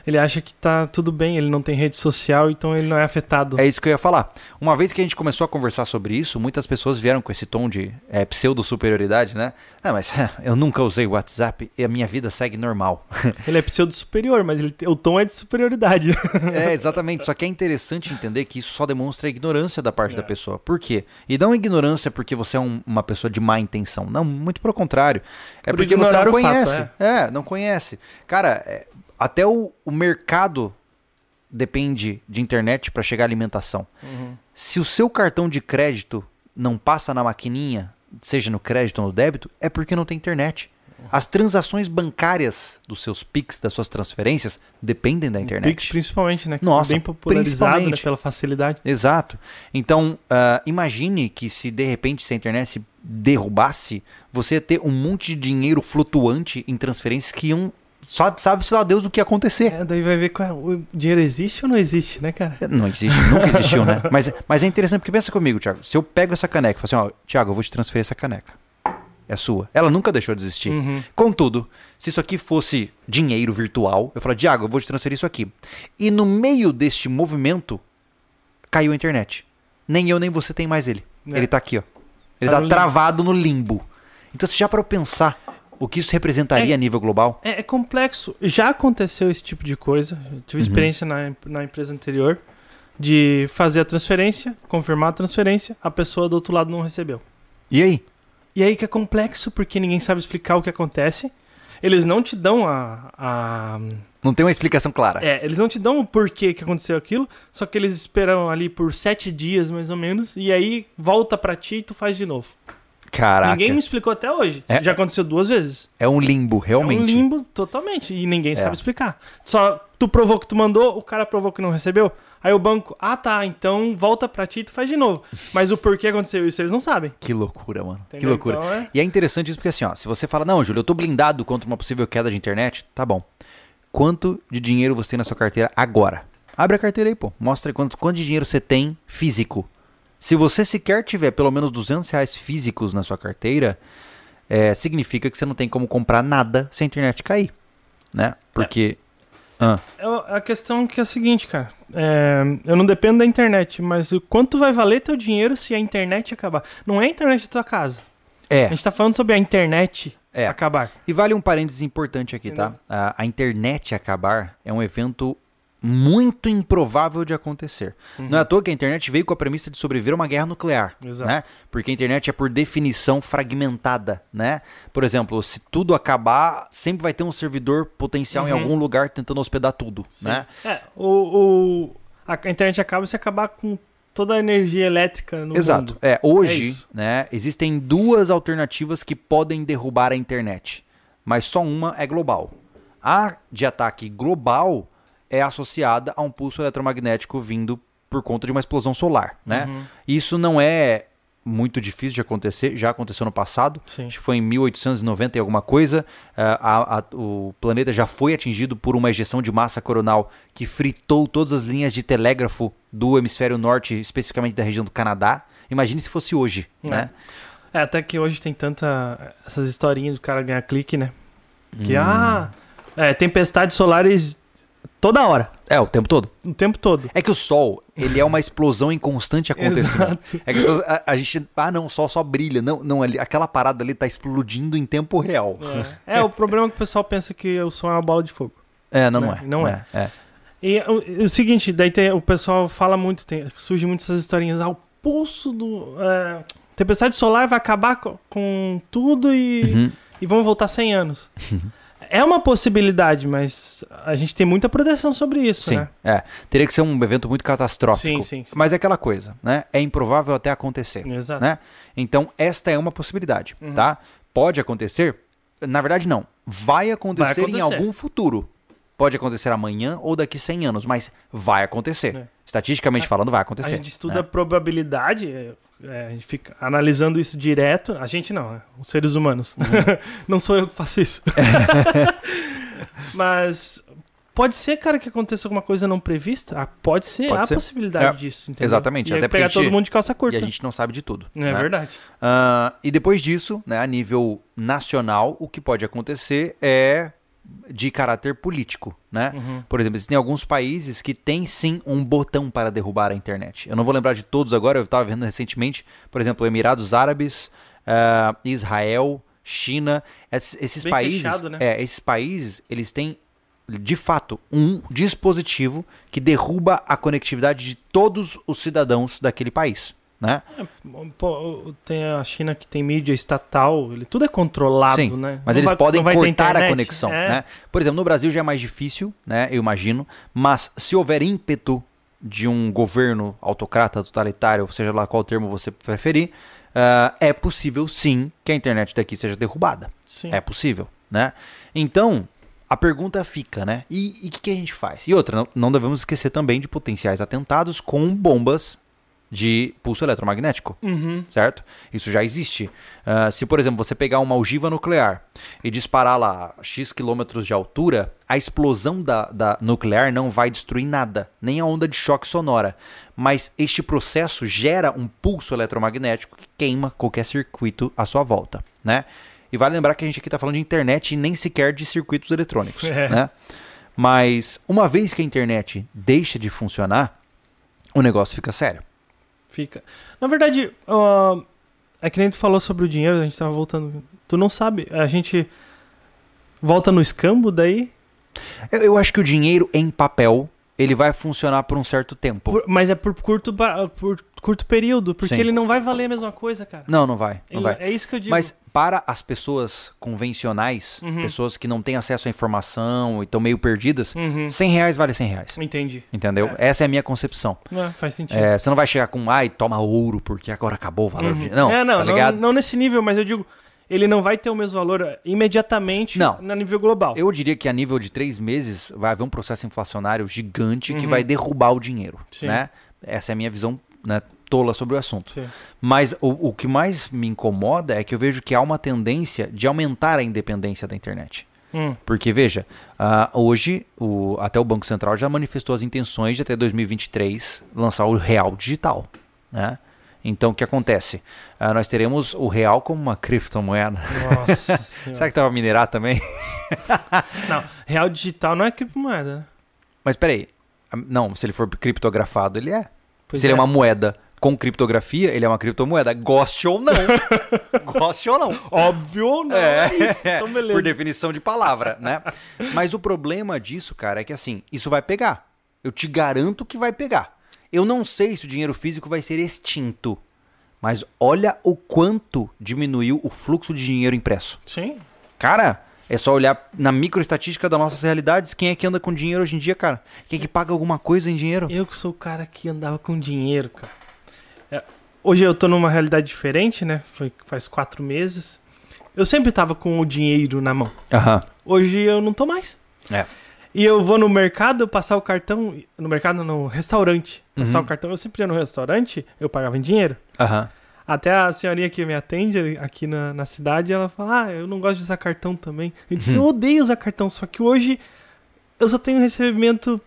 Ele acha que tá tudo bem, ele não tem rede social, então ele não é afetado. É isso que eu ia falar. Uma vez que a gente começou a conversar sobre isso, muitas pessoas vieram com esse tom de é, pseudo-superioridade, né? Ah, mas eu nunca usei o WhatsApp e a minha vida segue normal. Ele é pseudo superior, mas ele, o tom é de superioridade. É, exatamente. Só que é interessante entender que isso só demonstra a ignorância da parte É. da pessoa. Por quê? E não ignorância porque você é um- uma pessoa de má intenção. Não, muito pelo contrário. É Por porque você não o fato, conhece. é. não conhece. Cara, é, até o, o mercado depende de internet para chegar à alimentação. Uhum. Se o seu cartão de crédito não passa na maquininha, seja no crédito ou no débito, é porque não tem internet. As transações bancárias dos seus Pix, das suas transferências, dependem da internet. Pix principalmente, né? Que Nossa, bem popularizado né, pela facilidade. Exato. Então, ah, imagine que se de repente se a internet se derrubasse, você ia ter um monte de dinheiro flutuante em transferências que iam. Só sabe-se lá Deus o que ia acontecer. É, daí vai ver qual, o dinheiro existe ou não existe, né, cara? Não existe, nunca existiu, né? Mas, mas é interessante, porque pensa comigo, Thiago. Se eu pego essa caneca e falo assim, ó, Thiago, eu vou te transferir essa caneca. É sua. Ela nunca deixou de existir. Uhum. Contudo, se isso aqui fosse dinheiro virtual, eu falo, Thiago, eu vou te transferir isso aqui. E no meio deste movimento, caiu a internet. Nem eu nem você tem mais ele. É. Ele tá aqui, ó. Ele Tá tá travado no limbo. Então, você já parou pra pensar o que isso representaria É. a nível global? É, é complexo. Já aconteceu esse tipo de coisa. Eu tive Uhum. experiência na, na empresa anterior de fazer a transferência, confirmar a transferência, a pessoa do outro lado não recebeu. E aí? E aí que é complexo, porque ninguém sabe explicar o que acontece. Eles não te dão a. a Não tem uma explicação clara. é, eles não te dão o porquê que aconteceu aquilo, só que eles esperam ali por sete dias, mais ou menos, e aí volta pra ti e tu faz de novo. Caraca. Ninguém me explicou até hoje. É- Já aconteceu duas vezes. É um limbo, realmente. É um limbo totalmente. E ninguém É. sabe explicar. Só tu provou que tu mandou, o cara provou que não recebeu. Aí o banco, ah tá, então volta pra ti e tu faz de novo. Mas o porquê aconteceu isso eles não sabem. Que loucura, mano. Que entendeu? loucura. Então, é- E é interessante isso porque assim, ó, se você fala, não, Júlio, eu tô blindado contra uma possível queda de internet, tá bom. Quanto de dinheiro você tem na sua carteira agora? Abre a carteira aí, pô. Mostra aí quanto, quanto de dinheiro você tem físico. Se você sequer tiver pelo menos 200 reais físicos na sua carteira, é, significa que você não tem como comprar nada se a internet cair, né? Porque... Ah, É a questão que é a seguinte, cara. É, eu não dependo da internet, mas o quanto vai valer teu dinheiro se a internet acabar? Não é a internet da tua casa. A é, gente tá falando sobre a internet É. acabar. E vale um parênteses importante aqui, tá? A, a internet acabar é um evento muito improvável de acontecer. Não é à toa que a internet veio com a premissa de sobreviver a uma guerra nuclear, Exato. né? Porque a internet é por definição fragmentada, né? Por exemplo, se tudo acabar, sempre vai ter um servidor potencial em Uhum. algum lugar tentando hospedar tudo, né? É, o, o- a internet acaba se acabar com toda a energia elétrica no Exato. mundo. É, É hoje, isso. né, existem duas alternativas que podem derrubar a internet, mas só uma é global. A de ataque global é associada a um pulso eletromagnético vindo por conta de uma explosão solar, né? Uhum. Isso não é muito difícil de acontecer, já aconteceu no passado. Sim. Acho que foi em 1890 e alguma coisa. ah, a- a- o planeta já foi atingido por uma ejeção de massa coronal que fritou todas as linhas de telégrafo do hemisfério norte, especificamente da região do Canadá. Imagine se fosse hoje, É. né? É, até que hoje tem tanta. essas historinhas do cara ganhar clique, né? Que, Hum. ah. É, tempestades solares toda hora, É, o tempo todo. o tempo todo. É que o Sol, ele é uma explosão em constante acontecimento. É que a, a gente. Ah, não, o Sol só brilha. Não, não ali, aquela parada ali tá explodindo em tempo real. É. É, o problema é que o pessoal pensa que o som é uma bola de fogo. É, não, Não, não é. não é. é. E o, o seguinte, daí tem- o pessoal fala muito, tem, surge muito essas historinhas. Ah, o pulso do. é, tempestade solar vai acabar co- com, tudo e, Uhum. e vão voltar 100 anos. É uma possibilidade, mas a gente tem muita proteção sobre isso, Sim, né? é. Teria que ser um evento muito catastrófico. Sim, sim, sim. Mas é aquela coisa, né? É improvável até acontecer, Exato. né? Então, esta é uma possibilidade, Uhum. tá? Pode acontecer? Na verdade, não. Vai acontecer, em acontecer. algum futuro. Pode acontecer amanhã ou daqui 100 anos, mas vai acontecer. É. Estatisticamente falando, vai A acontecer. gente estuda né? a probabilidade, é, é, a gente fica analisando isso direto. A gente não, é, os seres humanos. Uhum. não sou eu que faço isso. Mas pode ser, cara, que aconteça alguma coisa não prevista? Ah, pode ser, Pode há ser. possibilidade É, disso. Entendeu? exatamente, E até pegar a gente- todo mundo de calça curta. E a gente não sabe de tudo. É né? verdade. Ah, e depois disso, né, a nível nacional, o que pode acontecer é de caráter político, né? Uhum. Por exemplo, existem alguns países que têm sim um botão para derrubar a internet. Eu não vou lembrar de todos agora, eu estava vendo recentemente, por exemplo, Emirados Árabes, ah, Israel, China, esses, países, fechado, né? é, esses países, eles têm de fato um dispositivo que derruba a conectividade de todos os cidadãos daquele país, né? Pô, tem a China que tem mídia estatal, ele, tudo é controlado, Sim, né? Mas Não eles vai- podem cortar a conexão, É. né? Por exemplo, no Brasil já é mais difícil, né? Eu imagino. Mas se houver ímpeto de um governo autocrata, totalitário, seja lá qual termo você preferir, ah, é possível sim que a internet daqui seja derrubada. Sim. É possível, né? Então, a pergunta fica, né? E o que, que a gente faz? E outra, não, não devemos esquecer também de potenciais atentados com bombas de pulso eletromagnético, Uhum. certo? Isso já existe. Ah, se, por exemplo, você pegar uma ogiva nuclear e disparar lá X quilômetros de altura, a explosão da, da nuclear não vai destruir nada, nem a onda de choque sonora. Mas este processo gera um pulso eletromagnético que queima qualquer circuito à sua volta, né? E vale lembrar que a gente aqui está falando de internet e nem sequer de circuitos eletrônicos, É. né? Mas uma vez que a internet deixa de funcionar, o negócio fica sério. Fica. Na verdade, ó, é que nem tu falou sobre o dinheiro, a gente tava voltando. Tu não sabe, a gente volta no escambo daí, Eu, eu acho que o dinheiro em papel ele vai funcionar por um certo tempo. por- mas é por curto, por curto período, porque Sim. ele não vai valer a mesma coisa, cara. Não, não vai, não Ele- vai. É isso que eu digo. Mas para as pessoas convencionais, Uhum. pessoas que não têm acesso à informação e estão meio perdidas, Uhum. 100 reais vale 100 reais. Entendi. Entendeu? Essa é a minha concepção. É, faz sentido. É, você não vai chegar com, ai, toma ouro porque agora acabou o valor Uhum. dinheiro. Não, é, não, tá não, ligado? não nesse nível, mas eu digo, ele não vai ter o mesmo valor eh, imediatamente Não. no nível global. Eu diria que a nível de três meses vai haver um processo inflacionário gigante que Uhum. vai derrubar o dinheiro, Sim. né? Essa é a minha visão né, tola sobre o assunto. Sim. Mas o, o que mais me incomoda é que eu vejo que há uma tendência de aumentar a independência da internet. Hum, Porque, veja, ah, hoje o- até o Banco Central já manifestou as intenções de até 2023 lançar o real digital. Né? Então, o que acontece? Ah, nós teremos o real como uma criptomoeda. Nossa. Será que tava minerar também? Não, real digital não é criptomoeda, né? Mas peraí. Ah, Não, se ele for criptografado, ele é. Pois se ele é uma moeda com criptografia, ele é uma criptomoeda. Goste ou não. Goste ou não. Óbvio, não é, isso. Então, beleza. Por definição de palavra, né? Mas o problema disso, cara, é que assim, isso vai pegar. Eu te garanto que vai pegar. Eu não sei se o dinheiro físico vai ser extinto. Mas olha o quanto diminuiu o fluxo de dinheiro impresso. Sim. Cara, é só olhar na microestatística das nossas realidades. Quem é que anda com dinheiro hoje em dia, cara? Quem é que paga alguma coisa em dinheiro? Eu que sou o cara que andava com dinheiro, cara. É, hoje eu tô numa realidade diferente, né? Foi, faz quatro meses. Eu sempre tava com o dinheiro na mão. Aham. Hoje eu não tô mais. É. E eu vou no mercado passar o cartão. No mercado, no restaurante. Passar Uhum. o cartão. Eu sempre ia no restaurante, eu pagava em dinheiro. Aham. Até a senhorinha que me atende aqui na, na cidade, ela fala: Ah, eu não gosto de usar cartão também. Eu disse: Uhum. Eu odeio usar cartão, só que hoje eu só tenho recebimento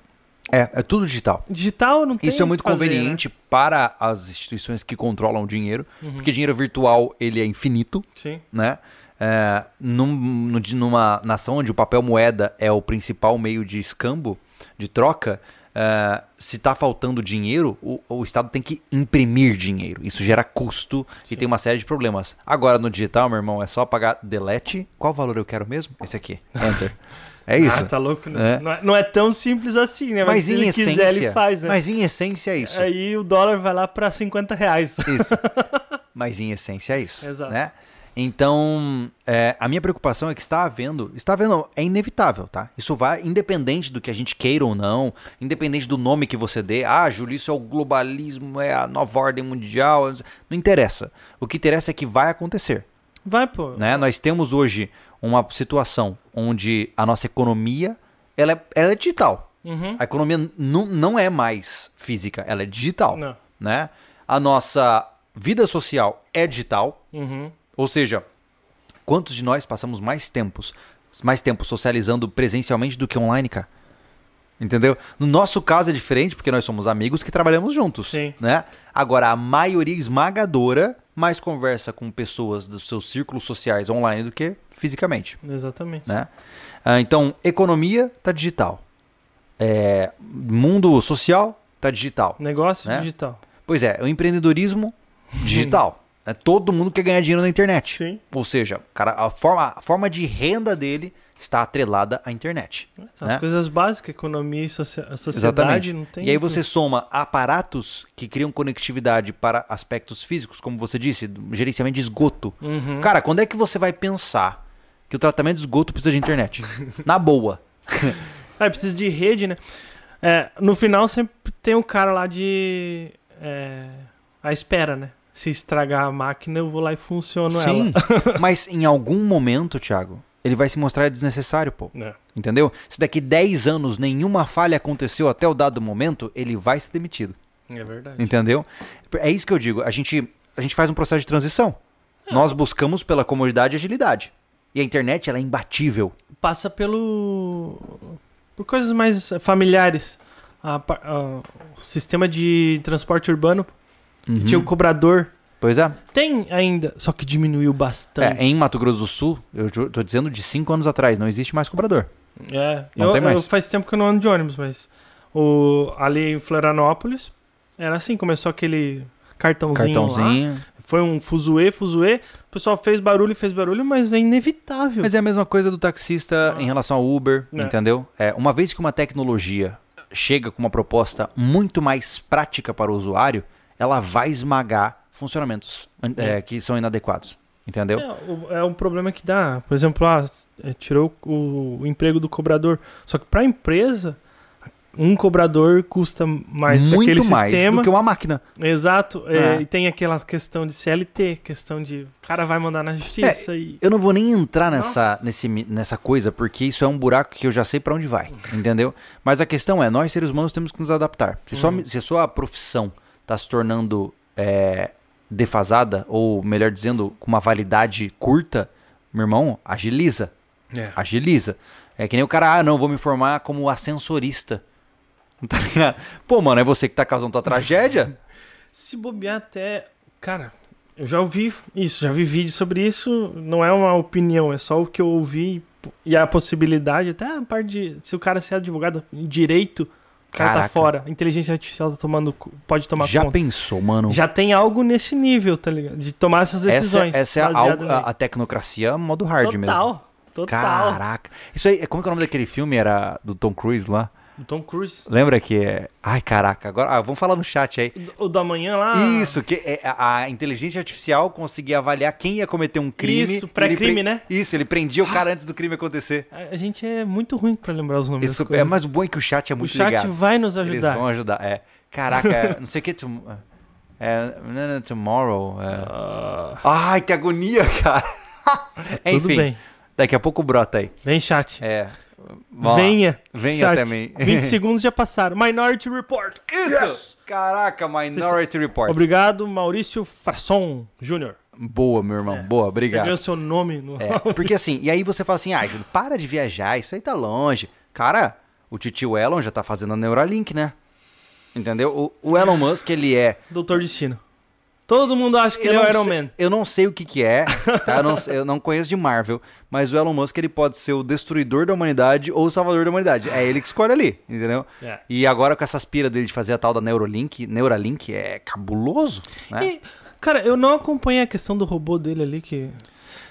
É, é tudo digital. digital, não tenho Isso é muito fazer, né? conveniente para as instituições que controlam o dinheiro, Uhum. porque dinheiro virtual ele é infinito, Sim. né? É, num- numa nação onde o papel moeda é o principal meio de escambo, de troca, é, se está faltando dinheiro, o, o Estado tem que imprimir dinheiro. Isso gera custo Sim. e tem uma série de problemas. Agora no digital, meu irmão, é só pagar delete. Qual valor eu quero mesmo? Esse aqui. Enter. É isso. Ah, tá louco, né? É. Não, é, não é tão simples assim, né? Mas, Mas se em ele essência, quiser, ele faz, né? mas em essência é isso. Aí o dólar vai lá pra 50 reais. Isso. Mas em essência é isso. Exato. Né? Então, é, a minha preocupação é que está havendo, está havendo, é inevitável, tá? Isso vai, independente do que a gente queira ou não, independente do nome que você dê, ah, Júlio, isso é o globalismo, é a nova ordem mundial, não interessa. O que interessa é que vai acontecer, Vai, pô. né? Nós temos hoje uma situação onde a nossa economia, ela é, ela é digital. Uhum. A economia não, não é mais física, ela é digital, Não. né? A nossa vida social é digital, Uhum. ou seja, quantos de nós passamos mais tempos, mais tempo socializando presencialmente do que online, cara? Entendeu? No nosso caso é diferente porque nós somos amigos que trabalhamos juntos, Sim. né? Agora a maioria esmagadora mais conversa com pessoas dos seus círculos sociais online do que fisicamente, Exatamente. né? Ah, então economia tá digital, É, mundo social tá digital. Negócio Né? digital. Pois é, o empreendedorismo digital. É, todo mundo quer ganhar dinheiro na internet. Sim. Ou seja, cara, a, forma, a forma de renda dele está atrelada à internet. São as né? coisas básicas, economia e socia- sociedade, Exatamente. não tem. E aí que- você soma aparatos que criam conectividade para aspectos físicos, como você disse, gerenciamento de esgoto. Uhum. Cara, quando é que você vai pensar que o tratamento de esgoto precisa de internet? Na boa. Ah, precisa de rede, né? É, no final sempre tem um cara lá de. É, a espera, né? Se estragar a máquina, eu vou lá e funciono Sim. ela. Mas em algum momento, Thiago, ele vai se mostrar desnecessário, pô. É. Entendeu? Se daqui 10 anos nenhuma falha aconteceu até o dado momento, ele vai ser demitido. É verdade. Entendeu? É isso que eu digo. A gente, a gente faz um processo de transição. Nós buscamos pela comodidade e agilidade. E a internet, ela é imbatível. Passa pelo. por coisas mais familiares. A a- o sistema de transporte urbano Uhum. tinha o cobrador. Pois é. Tem ainda, só que diminuiu bastante. É, Em Mato Grosso do Sul, eu tô dizendo de cinco anos atrás, não existe mais cobrador. É, Não eu, tem mais. eu- faz tempo que eu não ando de ônibus, mas o, ali em Florianópolis era assim, começou aquele cartãozinho, lá. Cartãozinho. Foi um fuzuê, fuzuê. O pessoal fez barulho, fez barulho, mas é inevitável. Mas é a mesma coisa do taxista Ah. em relação ao Uber, É. entendeu? É, uma vez que uma tecnologia chega com uma proposta muito mais prática para o usuário, ela vai esmagar funcionamentos é, que são inadequados, entendeu? É, é um problema que dá. Por exemplo, ah, é, tirou o, o emprego do cobrador. Só que para a empresa, um cobrador custa mais que muito aquele mais sistema. do que uma máquina. Exato. é, É. e tem aquela questão de CLT, questão de o cara vai mandar na justiça e. Eu não vou nem entrar nessa, Nossa. nesse, nessa coisa, porque isso é um buraco que eu já sei pra onde vai, entendeu? Mas a questão é, nós seres humanos temos que nos adaptar. Se, só, Uhum. se a sua profissão tá se tornando é, defasada, ou melhor dizendo, com uma validade curta, meu irmão, agiliza. É. Agiliza. É que nem o cara, ah, não, vou me formar como ascensorista. Tá ligado? Pô, mano, é você que tá causando tua tragédia? Se bobear até. Cara, eu já ouvi isso, já vi vídeo sobre isso. Não é uma opinião, é só o que eu ouvi e a possibilidade, até a parte de. Se o cara ser advogado em direito, o cara tá Caraca. fora. A inteligência artificial tá tomando, pode tomar Já conta. pensou, mano? Já tem algo nesse nível, tá ligado? De tomar essas essa, decisões. essa é a, algo- a, tecnocracia modo hard mesmo. Total. Total. Caraca. Isso aí, como que é o nome daquele filme? Era do Tom Cruise lá? O Tom Cruise. Lembra que é. Ai, caraca. Agora, ah, vamos falar no chat aí. O da manhã lá. Isso, que é a, inteligência artificial conseguia avaliar quem ia cometer um crime. Isso, pré-crime, pre- né? Isso, ele prendia o cara antes do crime acontecer. A gente é muito ruim pra lembrar os nomes Isso, é, mas o bom é que o chat é o muito chat ligado. vai nos Eles ajudar. vão ajudar. É. Caraca, não sei o que. É, não, não, tomorrow. é. Ah, Ai, que agonia, cara. tudo Enfim, bem. daqui a pouco brota aí. Vem, chat. É. Vamos lá. Venha. Venha chat. mim. 20 segundos já passaram. Minority Report. Isso! Caraca, Minority Report. Obrigado, Maurício Frasson Júnior. Boa, meu irmão. É. Boa, Você obrigado. ganhou seu nome no. É, porque assim, e aí você fala assim, ah, Júlio, para de viajar, isso aí tá longe. Cara, o titio Elon já tá fazendo a Neuralink, né? Entendeu? O, o Elon Musk, ele é... Doutor Destino. Todo mundo acha que ele é o Iron sei, Man. eu não sei o que que é, tá? eu, não, eu não conheço de Marvel, mas o Elon Musk, ele pode ser o destruidor da humanidade ou o salvador da humanidade. É ele que escolhe ali, entendeu? É. E agora com essas pira dele de fazer a tal da Neuralink, Neuralink é cabuloso, né? E, cara, eu não acompanhei a questão do robô dele ali que. eu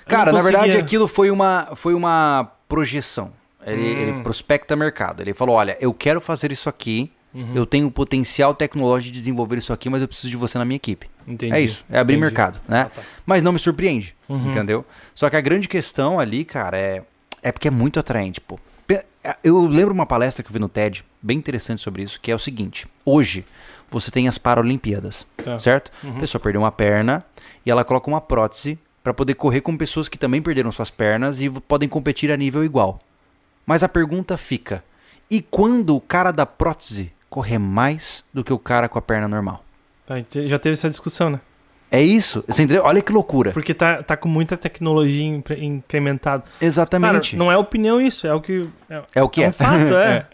Cara, na verdade aquilo foi uma, foi uma projeção. Ele, Hum. ele prospecta mercado. Ele falou: olha, eu quero fazer isso aqui, Uhum. eu tenho potencial tecnológico de desenvolver isso aqui, mas eu preciso de você na minha equipe. Entendi. É isso, é abrir Entendi. mercado, né? Ah, tá. Mas não me surpreende, Uhum. entendeu? Só que a grande questão ali, cara, é, é porque é muito atraente, pô. Pe- Eu lembro uma palestra que eu vi no TED, bem interessante sobre isso, que é o seguinte: hoje você tem as Paralimpíadas, Tá. certo? Uhum. A pessoa perdeu uma perna e ela coloca uma prótese para poder correr com pessoas que também perderam suas pernas e podem competir a nível igual. Mas a pergunta fica: e quando o cara da prótese correr mais do que o cara com a perna normal? Tá, Já teve essa discussão, né? É isso? Você entendeu? Olha que loucura. Porque tá, tá com muita tecnologia incrementada. Cara, Exatamente. não é opinião isso, é o que. É, É o que é é. um fato, é.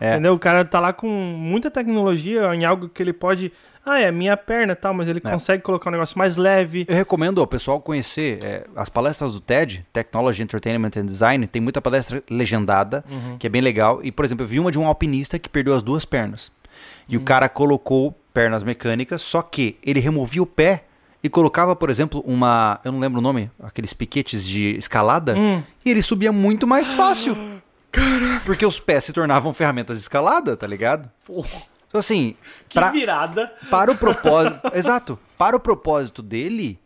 É. Entendeu? O cara tá lá com muita tecnologia em algo que ele pode. Ah, é minha perna e tal, mas ele É. consegue colocar um negócio mais leve. Eu recomendo ao pessoal conhecer é, as palestras do TED, Technology, Entertainment and Design. Tem muita palestra legendada, Uhum. que é bem legal. E, por exemplo, eu vi uma de um alpinista que perdeu as duas pernas. E o cara colocou pernas mecânicas, só que ele removia o pé e colocava, por exemplo, uma. Eu não lembro o nome, aqueles piquetes de escalada. Hum. E ele subia muito mais fácil. Porque os pés se tornavam ferramentas de escalada, tá ligado? Então, assim, Que pra- virada. para o propósito. exato. Para o propósito dele,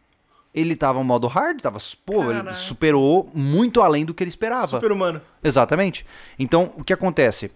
ele tava no modo hard, tava, pô, ele Caraca. superou muito além do que ele esperava. Super humano. Exatamente. Então, o que acontece?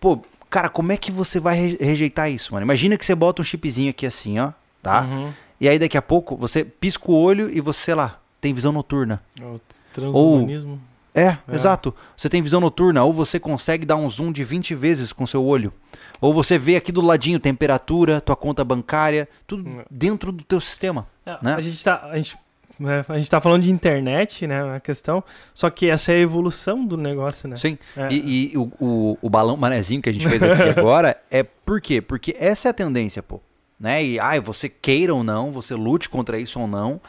Pô, cara, como é que você vai re- rejeitar isso, mano? Imagina que você bota um chipzinho aqui assim, ó, tá? Uhum. E aí daqui a pouco você pisca o olho e você, sei lá, tem visão noturna. O transhumanismo. É, exato. Você tem visão noturna, ou você consegue dar um zoom de 20 vezes com seu olho. Ou você vê aqui do ladinho temperatura, tua conta bancária, tudo É. dentro do teu sistema. É, Né? A gente tá. A gente, né, a gente tá falando de internet, né? A questão. Só que essa é a evolução do negócio, né? Sim. É. E, e o, o, o balão manezinho que a gente fez aqui agora é por quê? Porque essa é a tendência, pô. Né? E ai, você queira ou não, você lute contra isso ou não,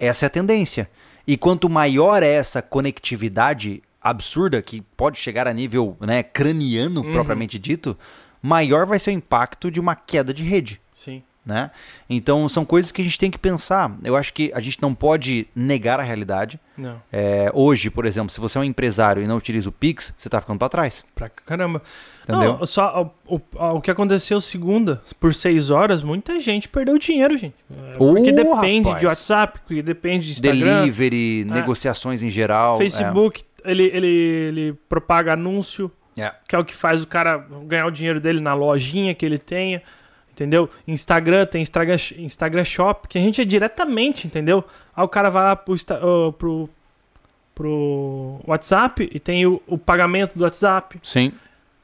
essa é a tendência. E quanto maior é essa conectividade absurda, que pode chegar a nível né, craniano Uhum. propriamente dito, maior vai ser o impacto de uma queda de rede. Sim. né? Então são coisas que a gente tem que pensar. Eu acho que a gente não pode negar a realidade. É, hoje, por exemplo, se você é um empresário e não utiliza o Pix, você está ficando para trás. Pra caramba. Entendeu? Não, só o, o, o que aconteceu segunda, por seis horas, muita gente perdeu dinheiro, gente. É, Porque depende rapaz. de WhatsApp, porque depende de Instagram, Delivery, É. negociações em geral. Facebook, ele, ele, ele propaga anúncio, É. É. que é o que faz o cara ganhar o dinheiro dele na lojinha que ele tenha. Entendeu? Instagram, tem Instagram, Instagram Shop, que a gente é diretamente, entendeu? Aí o cara vai lá pro, pro, pro WhatsApp e tem o, o pagamento do WhatsApp. Sim,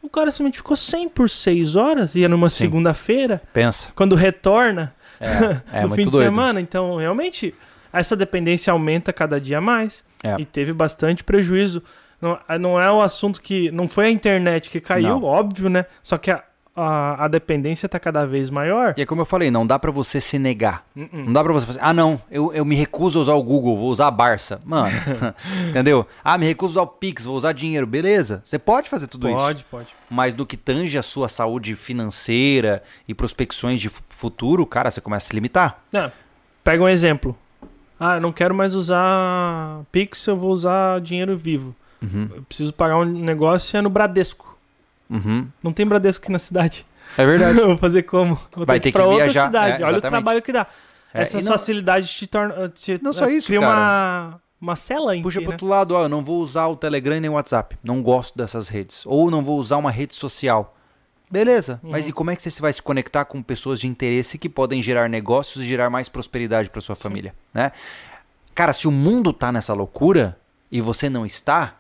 O cara simplesmente ficou 100 por 6 horas, ia numa Sim. segunda-feira, pensa. quando retorna É, é no fim de doido. semana. Então, realmente, essa dependência aumenta cada dia mais. É. E teve bastante prejuízo. Não, não é o assunto que. Não foi a internet que caiu, Não. óbvio, né? Só que a, a, a dependência está cada vez maior. E é como eu falei, não dá para você se negar. Uh-uh. Não dá pra você fazer, ah não, eu, eu me recuso a usar o Google, vou usar a Barça. Mano, entendeu? Ah, me recuso a usar o Pix, vou usar dinheiro. Beleza, você pode fazer tudo isso. Pode, pode. Mas no que tange a sua saúde financeira e prospecções de fu- futuro, cara, você começa a se limitar. É, pega um exemplo. Ah, eu não quero mais usar Pix, eu vou usar dinheiro vivo. Uhum, Eu preciso pagar um negócio é no Bradesco. Uhum. Não tem Bradesco aqui na cidade. É verdade. Vou fazer como? Vou Vai ter que ir pra que outra viajar, cidade. é, Olha o trabalho que dá. É, Essas não- facilidades te tornam. Te, Não só isso, cria cara. uma, uma cela em Puxa pro né? outro lado, ó, eu não vou usar o Telegram e nem o WhatsApp. Não gosto dessas redes. Ou não vou usar uma rede social. Beleza, mas Uhum. e como é que você vai se conectar com pessoas de interesse que podem gerar negócios e gerar mais prosperidade para sua família, né? Cara, se o mundo tá nessa loucura e você não está,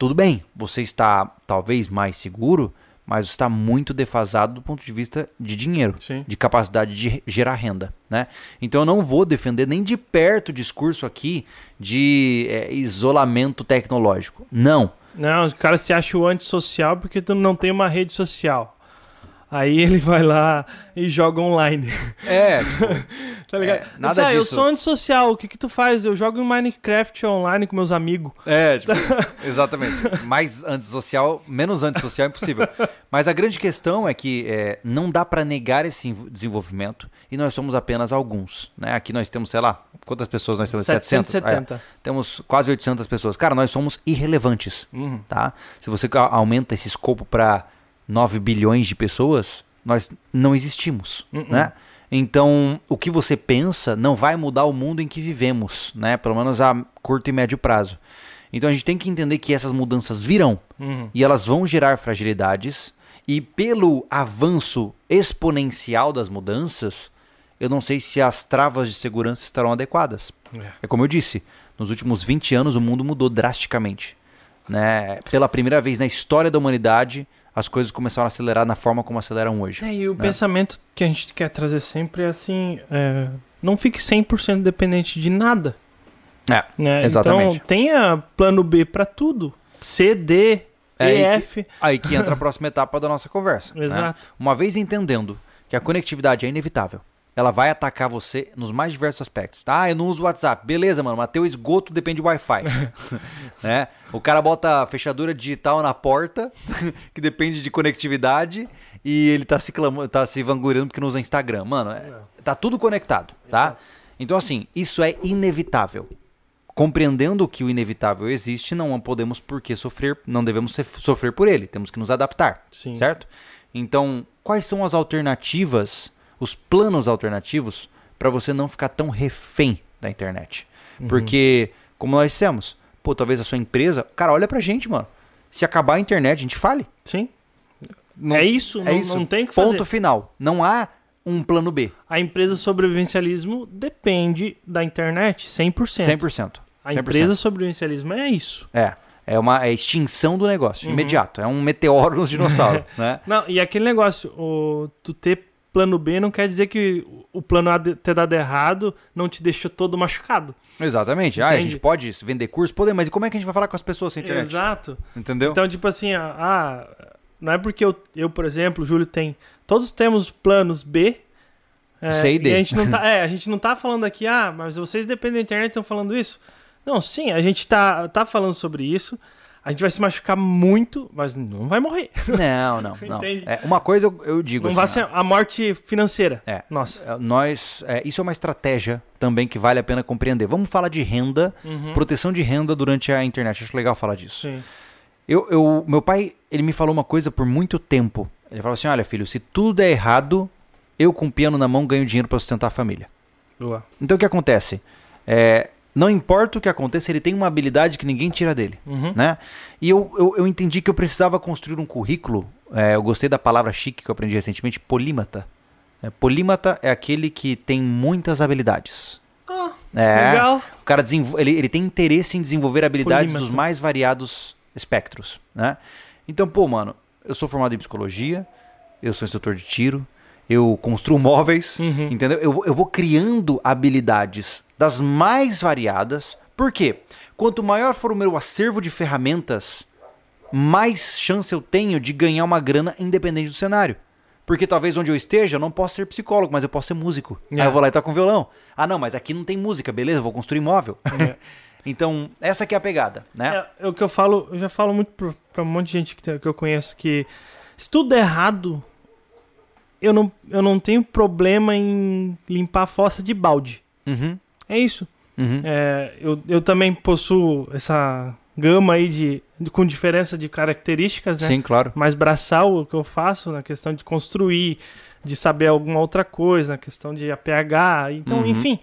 tudo bem, você está talvez mais seguro, mas está muito defasado do ponto de vista de dinheiro Sim. de capacidade de gerar renda, né? Então eu não vou defender nem de perto o discurso aqui de é, isolamento tecnológico. Não. Não, o cara se acha o antissocial porque tu não tem uma rede social. Aí ele vai lá e joga online. É, Tá ligado? É, nada Diz, ah, Eu disso. sou antissocial, o que que tu faz? Eu jogo em Minecraft online com meus amigos. é, tipo, exatamente. Mais antissocial, menos antissocial é impossível. Mas a grande questão é que é, não dá para negar esse desenvolvimento e nós somos apenas alguns, né? Aqui nós temos, sei lá, quantas pessoas nós temos? 700? Ah, é. 770. Temos quase 800 pessoas. Cara, nós somos irrelevantes. Uhum. tá? Se você aumenta esse escopo para 9 bilhões de pessoas, nós não existimos, Uh-uh. né? Então, o que você pensa não vai mudar o mundo em que vivemos, né? Pelo menos a curto e médio prazo. Então, a gente tem que entender que essas mudanças virão Uhum. e elas vão gerar fragilidades e pelo avanço exponencial das mudanças, eu não sei se as travas de segurança estarão adequadas. É. É como eu disse, nos últimos 20 anos o mundo mudou drasticamente. Né? Pela primeira vez na história da humanidade, as coisas começaram a acelerar na forma como aceleram hoje. É, e o né? pensamento que a gente quer trazer sempre é assim: é, não fique 100% dependente de nada. É, Né? exatamente. Então, tenha plano B pra tudo: C, D, É aí E, que- F. Aí que entra a próxima etapa da nossa conversa. né? Exato. Uma vez entendendo que a conectividade é inevitável, ela vai atacar você nos mais diversos aspectos. Ah, eu não uso WhatsApp. Beleza, mano, mas teu esgoto depende do Wi-Fi. né? O cara bota fechadura digital na porta, que depende de conectividade, e ele tá se, clama- tá se vangloriando porque não usa Instagram. Mano, é- tá tudo conectado, tá? Então, assim, isso é inevitável. Compreendendo que o inevitável existe, não podemos por que sofrer, não devemos sofrer por ele, temos que nos adaptar, Sim. certo? Então, quais são as alternativas, os planos alternativos para você não ficar tão refém da internet? Uhum. Porque, como nós dissemos, pô, talvez a sua empresa, cara, olha pra gente, mano. Se acabar a internet, a gente fale. Sim. Não- é isso, é não, isso. não tem o que Ponto fazer. final. Não há um plano B. A empresa sobrevivencialismo depende da internet 100%. 100%. A 100%. empresa sobrevivencialismo é isso. É. É uma é extinção do negócio, Uhum. imediato. É um meteoro nos dinossauros, né? Não, e aquele negócio, o, tu ter plano B não quer dizer que o plano A de- ter dado errado não te deixou todo machucado. Exatamente. Ah, a gente pode vender curso? Poder, mas e como é que a gente vai falar com as pessoas sem internet? Exato. Entendeu? Então, tipo assim, ah, não é porque eu, eu, por exemplo, o Júlio tem. Todos temos planos B. É, C e D. a gente não tá, é, a gente não tá falando aqui, ah, mas vocês dependem da internet e estão falando isso. Não, sim, a gente tá, tá falando sobre isso. A gente vai se machucar muito, mas não vai morrer. Não, não, não. É, uma coisa eu, eu digo Não assim, vai ser a morte financeira. É. Nossa. é, nós, é, isso é uma estratégia também que vale a pena compreender. Vamos falar de renda, Uhum. proteção de renda durante a internet. Acho legal falar disso. Sim. Eu, eu, meu pai, ele me falou uma coisa por muito tempo. Ele falou assim: olha, filho, se tudo der errado, eu com o piano na mão ganho dinheiro para sustentar a família. Boa. Então o que acontece? É, não importa o que aconteça, ele tem uma habilidade que ninguém tira dele. Uhum. né? E eu, eu, eu entendi que eu precisava construir um currículo. é, eu gostei da palavra chique que eu aprendi recentemente, polímata. É, polímata é aquele que tem muitas habilidades. Ah, É, legal. o cara ele, ele tem interesse em desenvolver habilidades Polímata. dos mais variados espectros, né? Então, pô, mano, eu sou formado em psicologia, eu sou instrutor de tiro, eu construo móveis, Uhum. entendeu? Eu, eu vou criando habilidades das mais variadas. Por quê? Quanto maior for o meu acervo de ferramentas, mais chance eu tenho de ganhar uma grana independente do cenário. Porque talvez onde eu esteja eu não possa ser psicólogo, mas eu posso ser músico. Aí É. eu vou lá e toco violão. Ah, não, mas aqui não tem música, beleza? Eu vou construir móvel. É. então, essa que é a pegada, né? É, é o que eu falo, eu já falo muito pra, pra um monte de gente que, que eu conheço que se tudo der errado, eu não, eu não tenho problema em limpar a fossa de balde. Uhum, É isso. uhum. É, eu, eu também possuo essa gama aí de, de- com diferença de características, né? Sim, claro. mais braçal o que eu faço na questão de construir, de saber alguma outra coisa, na questão de APH. Então, Uhum. enfim,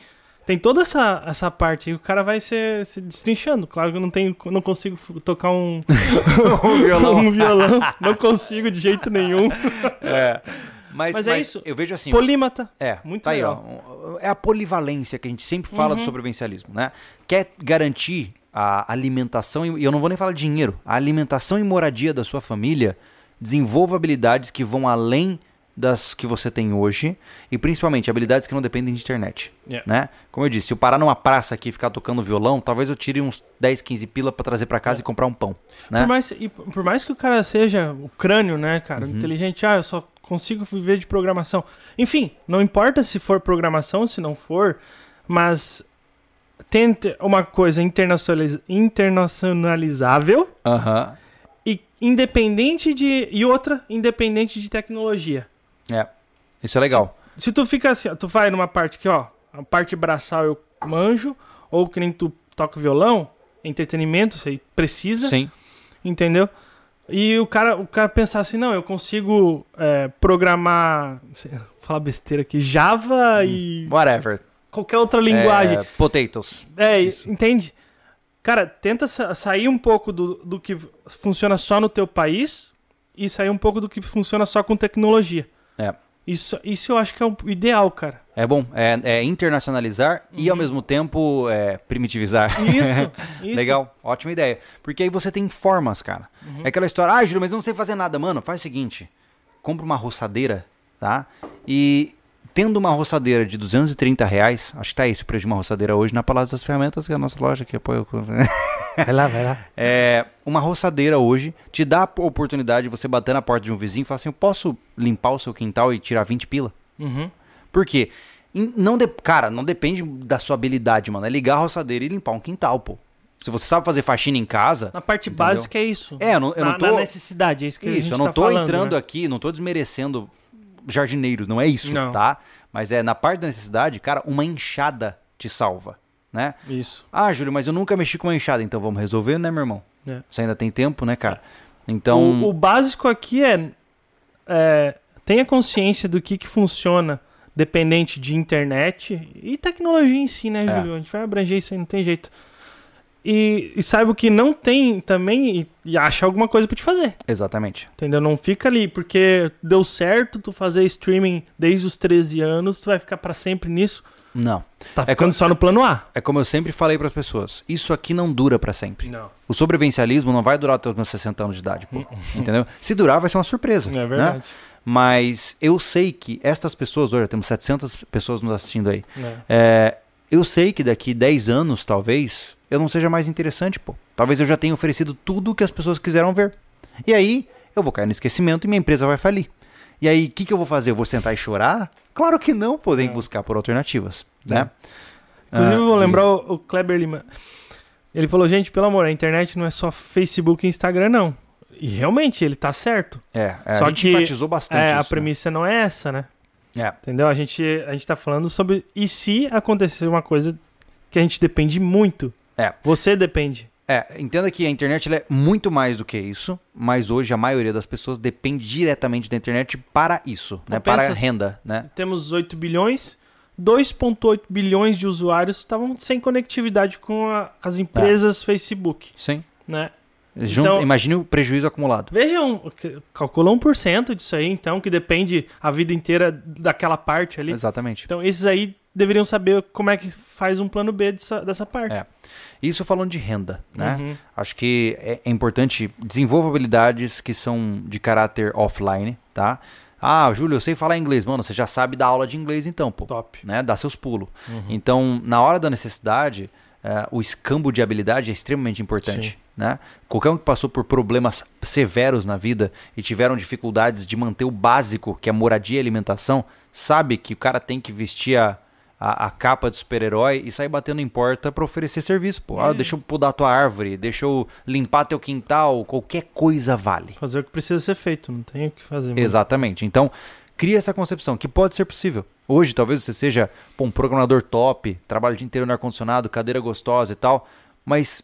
tem toda essa, essa parte aí. O cara vai se, se destrinchando. Claro que eu não, tenho, não consigo tocar um, o violão. um violão. Não consigo de jeito nenhum. É. Mas, Mas é isso. Eu vejo assim. Polímata. É, Muito tá aí, ó. legal. É a polivalência que a gente sempre fala Uhum. do sobrevivencialismo, né? Quer garantir a alimentação, e eu não vou nem falar de dinheiro, a alimentação e moradia da sua família, desenvolva habilidades que vão além das que você tem hoje e principalmente habilidades que não dependem de internet, Yeah. né? Como eu disse, se eu parar numa praça aqui e ficar tocando violão, talvez eu tire uns 10, 15 pila pra trazer pra casa e comprar um pão, né? Por, mais, e por mais que o cara seja o crânio, né, cara, Uhum. inteligente, ah, eu só consigo viver de programação. Enfim, não importa se for programação, se não for, mas tente uma coisa internacionaliz- internacionalizável Aham. e independente de e outra independente de tecnologia. É. Isso é legal. Se tu fica assim, ó, tu vai numa parte que, ó, a parte braçal eu manjo, ou que nem tu toca violão, entretenimento, você precisa, Sim. entendeu? E o cara, o cara pensar assim, não, eu consigo é, programar, sei vou falar besteira aqui, Java e Whatever. qualquer outra linguagem. É, potatoes. É, isso. entende? Cara, tenta sa- sair um pouco do, do que funciona só no teu país e sair um pouco do que funciona só com tecnologia. É. Isso, isso eu acho que é o ideal, cara. É bom, é, é internacionalizar e ao mesmo tempo é, primitivizar. Uhum. Isso, isso. Legal, ótima ideia. Porque aí você tem formas, cara. Uhum. É aquela história, ah, Júlio, mas eu não sei fazer nada. Mano, faz o seguinte: compra uma roçadeira, tá? E tendo uma roçadeira de 230 reais, acho que tá esse o preço de uma roçadeira hoje na Palácio das Ferramentas, que é a nossa loja que apoia o. Vai lá, vai lá. É, uma roçadeira hoje te dá a oportunidade de você bater na porta de um vizinho e falar assim: eu posso limpar o seu quintal e tirar 20 pila? Uhum. Por quê? Não de- Cara, não depende da sua habilidade, mano. É ligar a roçadeira e limpar um quintal, pô. Se você sabe fazer faxina em casa. Na parte Entendeu? básica é isso. É, eu não, eu na, não tô. na necessidade, é isso que a Isso, gente eu não tá tô falando, entrando né? aqui, não tô desmerecendo jardineiros, não é isso, Não. tá? Mas é na parte da necessidade, cara, uma enxada te salva, né? Isso. Ah, Júlio, mas eu nunca mexi com uma enxada, então vamos resolver, né, meu irmão? É. Você ainda tem tempo, né, cara? Então, O, o básico aqui é, é tenha consciência do que, que funciona dependente de internet e tecnologia em si, né, É. Júlio? A gente vai abranger isso aí, não tem jeito. E, e saiba que não tem também e, e acha alguma coisa pra te fazer, exatamente. entendeu? Não fica ali, porque deu certo tu fazer streaming desde os 13 anos, tu vai ficar pra sempre nisso. Não. Tá É ficando co- só no plano A. É como eu sempre falei pras pessoas, isso aqui não dura pra sempre. Não. O sobrevivencialismo não vai durar até os meus 60 anos de idade, pô. Entendeu? Se durar, vai ser uma surpresa. É né? verdade. Mas eu sei que estas pessoas, olha, temos 700 pessoas nos assistindo aí. É. É, eu sei que daqui 10 anos, talvez, eu não seja mais interessante, pô. Talvez eu já tenha oferecido tudo que as pessoas quiseram ver. E aí, eu vou cair no esquecimento e minha empresa vai falir. E aí, o que, que eu vou fazer? Eu vou sentar e chorar? Claro que não, que É. buscar por alternativas, né? Inclusive, Ah, eu vou de- lembrar o, o Kleber Lima. Ele falou, gente, pelo amor, a internet não é só Facebook e Instagram, não. E realmente, ele tá certo. É, é, Só a gente que, enfatizou bastante É, isso. a né? premissa não é essa, né? É. Entendeu? A gente, a gente tá falando sobre. E se acontecer uma coisa que a gente depende muito? É. Você depende. É, entenda que a internet é muito mais do que isso, mas hoje a maioria das pessoas depende diretamente da internet para isso, né? Então Para pensa- renda, né? Temos 8 bilhões. 2,8 bilhões de usuários estavam sem conectividade com a- as empresas Facebook, Sim. né? Junta- Então- imagine o prejuízo acumulado. Vejam, calcula 1% disso aí, então, que depende a vida inteira daquela parte ali. Exatamente. Então, esses aí deveriam saber como é que faz um plano B dessa, dessa parte. É. Isso falando de renda, né? Uhum. Acho que é, é importante desenvolver habilidades que são de caráter offline, tá? Ah, Júlio, eu sei falar inglês. Mano, você já sabe dar aula de inglês então, pô. Top. Né? Dá seus pulos. Uhum. Então, na hora da necessidade, o escambo de habilidade é extremamente importante. Sim. Né? Qualquer um que passou por problemas severos na vida e tiveram dificuldades de manter o básico, que é moradia e alimentação, sabe que o cara tem que vestir a, a, a capa de super-herói e sair batendo em porta para oferecer serviço. Pô. Ah, É. deixa eu podar tua árvore, deixa eu limpar teu quintal, qualquer coisa vale. Fazer o que precisa ser feito, não tem o que fazer. Exatamente. Então, cria essa concepção que pode ser possível. Hoje, talvez você seja pô, um programador top, trabalha o dia inteiro no ar-condicionado, cadeira gostosa e tal, mas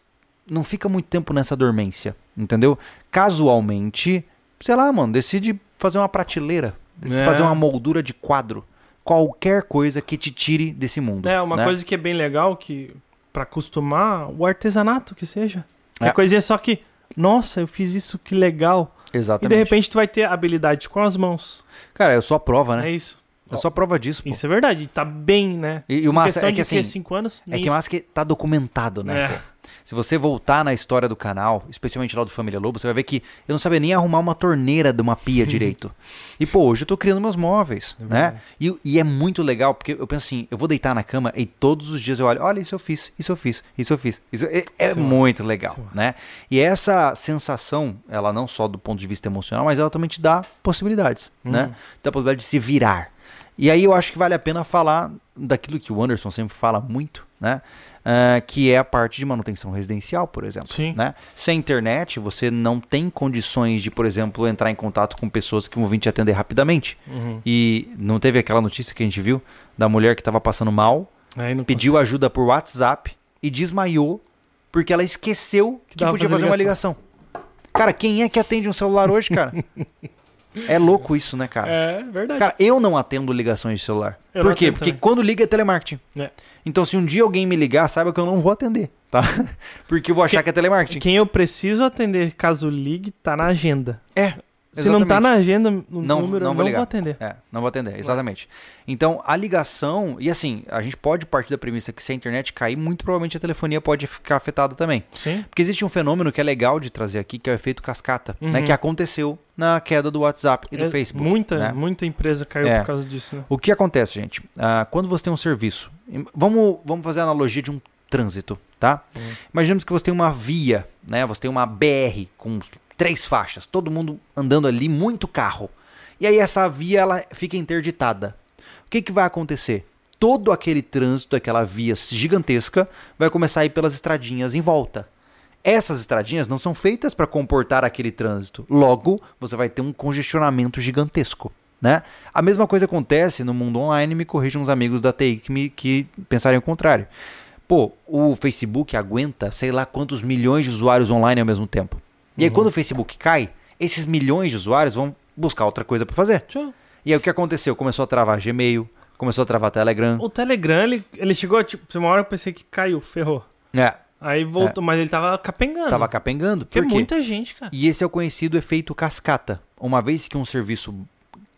não fica muito tempo nessa dormência, entendeu? Casualmente, sei lá, mano, decide fazer uma prateleira, decide É. fazer uma moldura de quadro. Qualquer coisa que te tire desse mundo. É, uma né? coisa que é bem legal, que pra acostumar, o artesanato que seja. É, É. coisinha só que, nossa, eu fiz isso, que legal. E Exatamente. de repente tu vai ter habilidade com as mãos. Cara, eu sou a prova, né? É isso. Eu sou a prova disso, pô. Isso é verdade. Tá bem, né? E, e o massa é que assim, cinco anos? É Nem que massa que tá documentado, né? É. Se você voltar na história do canal, especialmente lá do Família Lobo, você vai ver que eu não sabia nem arrumar uma torneira de uma pia direito. E, pô, hoje eu tô criando meus móveis, É né? E, e é muito legal, porque eu penso assim, eu vou deitar na cama e todos os dias eu olho, olha, isso eu fiz, isso eu fiz, isso eu fiz. Isso é, é é muito legal, isso é né? E essa sensação, ela não só do ponto de vista emocional, mas ela também te dá possibilidades, né? Uhum. Dá a possibilidade de se virar. E aí eu acho que vale a pena falar daquilo que o Anderson sempre fala muito, né? Ah, que é a parte de manutenção residencial, por exemplo. Sim. Né? Sem internet, você não tem condições de, por exemplo, entrar em contato com pessoas que vão vir te atender rapidamente. Uhum. E não teve aquela notícia que a gente viu da mulher que estava passando mal, não pediu ajuda por WhatsApp e desmaiou porque ela esqueceu que, dava podia fazer fazer uma ligação. Cara, quem é que atende um celular hoje, cara? é louco isso, né, cara? É verdade. Cara, eu não atendo ligações de celular. Eu Por quê? Porque também. quando liga é telemarketing. É. Então, se um dia alguém me ligar, saiba que eu não vou atender, tá? Porque eu vou achar que, é telemarketing. Quem eu preciso atender caso ligue, tá na agenda. É. Se não tá na agenda, no Não- número, não vou não vou atender. É, não vou atender, exatamente. Então, a ligação, e assim, a gente pode partir da premissa que se a internet cair, muito provavelmente a telefonia pode ficar afetada também. Sim. Porque existe um fenômeno que é legal de trazer aqui, que é o efeito cascata, né? Uhum. Que aconteceu na queda do WhatsApp e do É, Facebook. Muita, né? muita empresa caiu É. por causa disso, né? O que acontece, gente? Ah, quando você tem um serviço, vamos, vamos fazer a analogia de um trânsito, tá? Hum. Imaginemos que você tem uma via, né? Você tem uma BR com três faixas, todo mundo andando ali, muito carro. E aí essa via ela fica interditada. O que, que vai acontecer? Todo aquele trânsito, aquela via gigantesca, vai começar a ir pelas estradinhas em volta. Essas estradinhas não são feitas para comportar aquele trânsito. Logo, você vai ter um congestionamento gigantesco. Né? A mesma coisa acontece no mundo online, me corrijam os amigos da TI que, me, que pensarem o contrário. Pô, o Facebook aguenta sei lá quantos milhões de usuários online ao mesmo tempo. E aí quando o Facebook cai, esses milhões de usuários vão buscar outra coisa para fazer. Tchau. E aí o que aconteceu? Começou a travar Gmail, começou a travar Telegram. O Telegram, ele, ele chegou, tipo, uma hora eu pensei que caiu, ferrou. É, Aí voltou, mas ele tava capengando. tava capengando. Porque Por quê? muita gente, cara. E esse é o conhecido efeito cascata. Uma vez que um serviço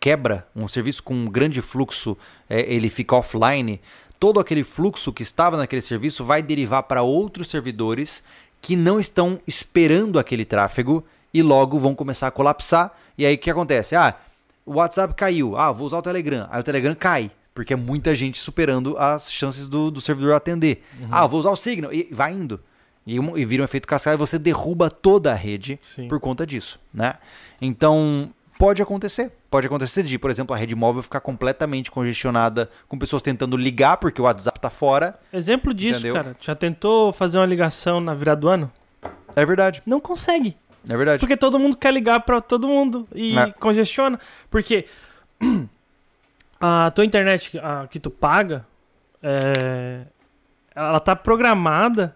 quebra, um serviço com um grande fluxo, é, ele fica offline, todo aquele fluxo que estava naquele serviço vai derivar para outros servidores que não estão esperando aquele tráfego e logo vão começar a colapsar. E aí o que acontece? Ah, o WhatsApp caiu. Ah, vou usar o Telegram. Aí o Telegram cai. Porque é muita gente superando as chances do, do servidor atender. Uhum. Ah, vou usar o Signal. E vai indo. E, e vira um efeito cascata e você derruba toda a rede Sim. por conta disso, né? Então, pode acontecer. Pode acontecer de, por exemplo, a rede móvel ficar completamente congestionada com pessoas tentando ligar porque o WhatsApp tá fora. Exemplo disso, Entendeu? cara. Já tentou fazer uma ligação na virada do ano? É verdade. Não consegue. É verdade. Porque todo mundo quer ligar pra todo mundo e É. congestiona. Porque a tua internet a, que tu paga, é, ela tá programada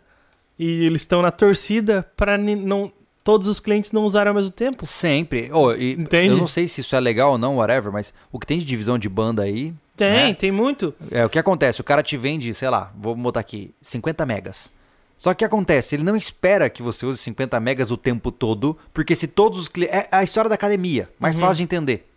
e eles estão na torcida para não todos os clientes não usarem ao mesmo tempo. Sempre. Oh, e? Eu não sei se isso é legal ou não, whatever, mas o que tem de divisão de banda aí. Tem, né? tem muito. É o que acontece. O cara te vende, sei lá, vou botar aqui, 50 megas. Só que o que acontece? Ele não espera que você use 50 megas o tempo todo, porque se todos os clientes. É a história da academia, mais Uhum. fácil de entender.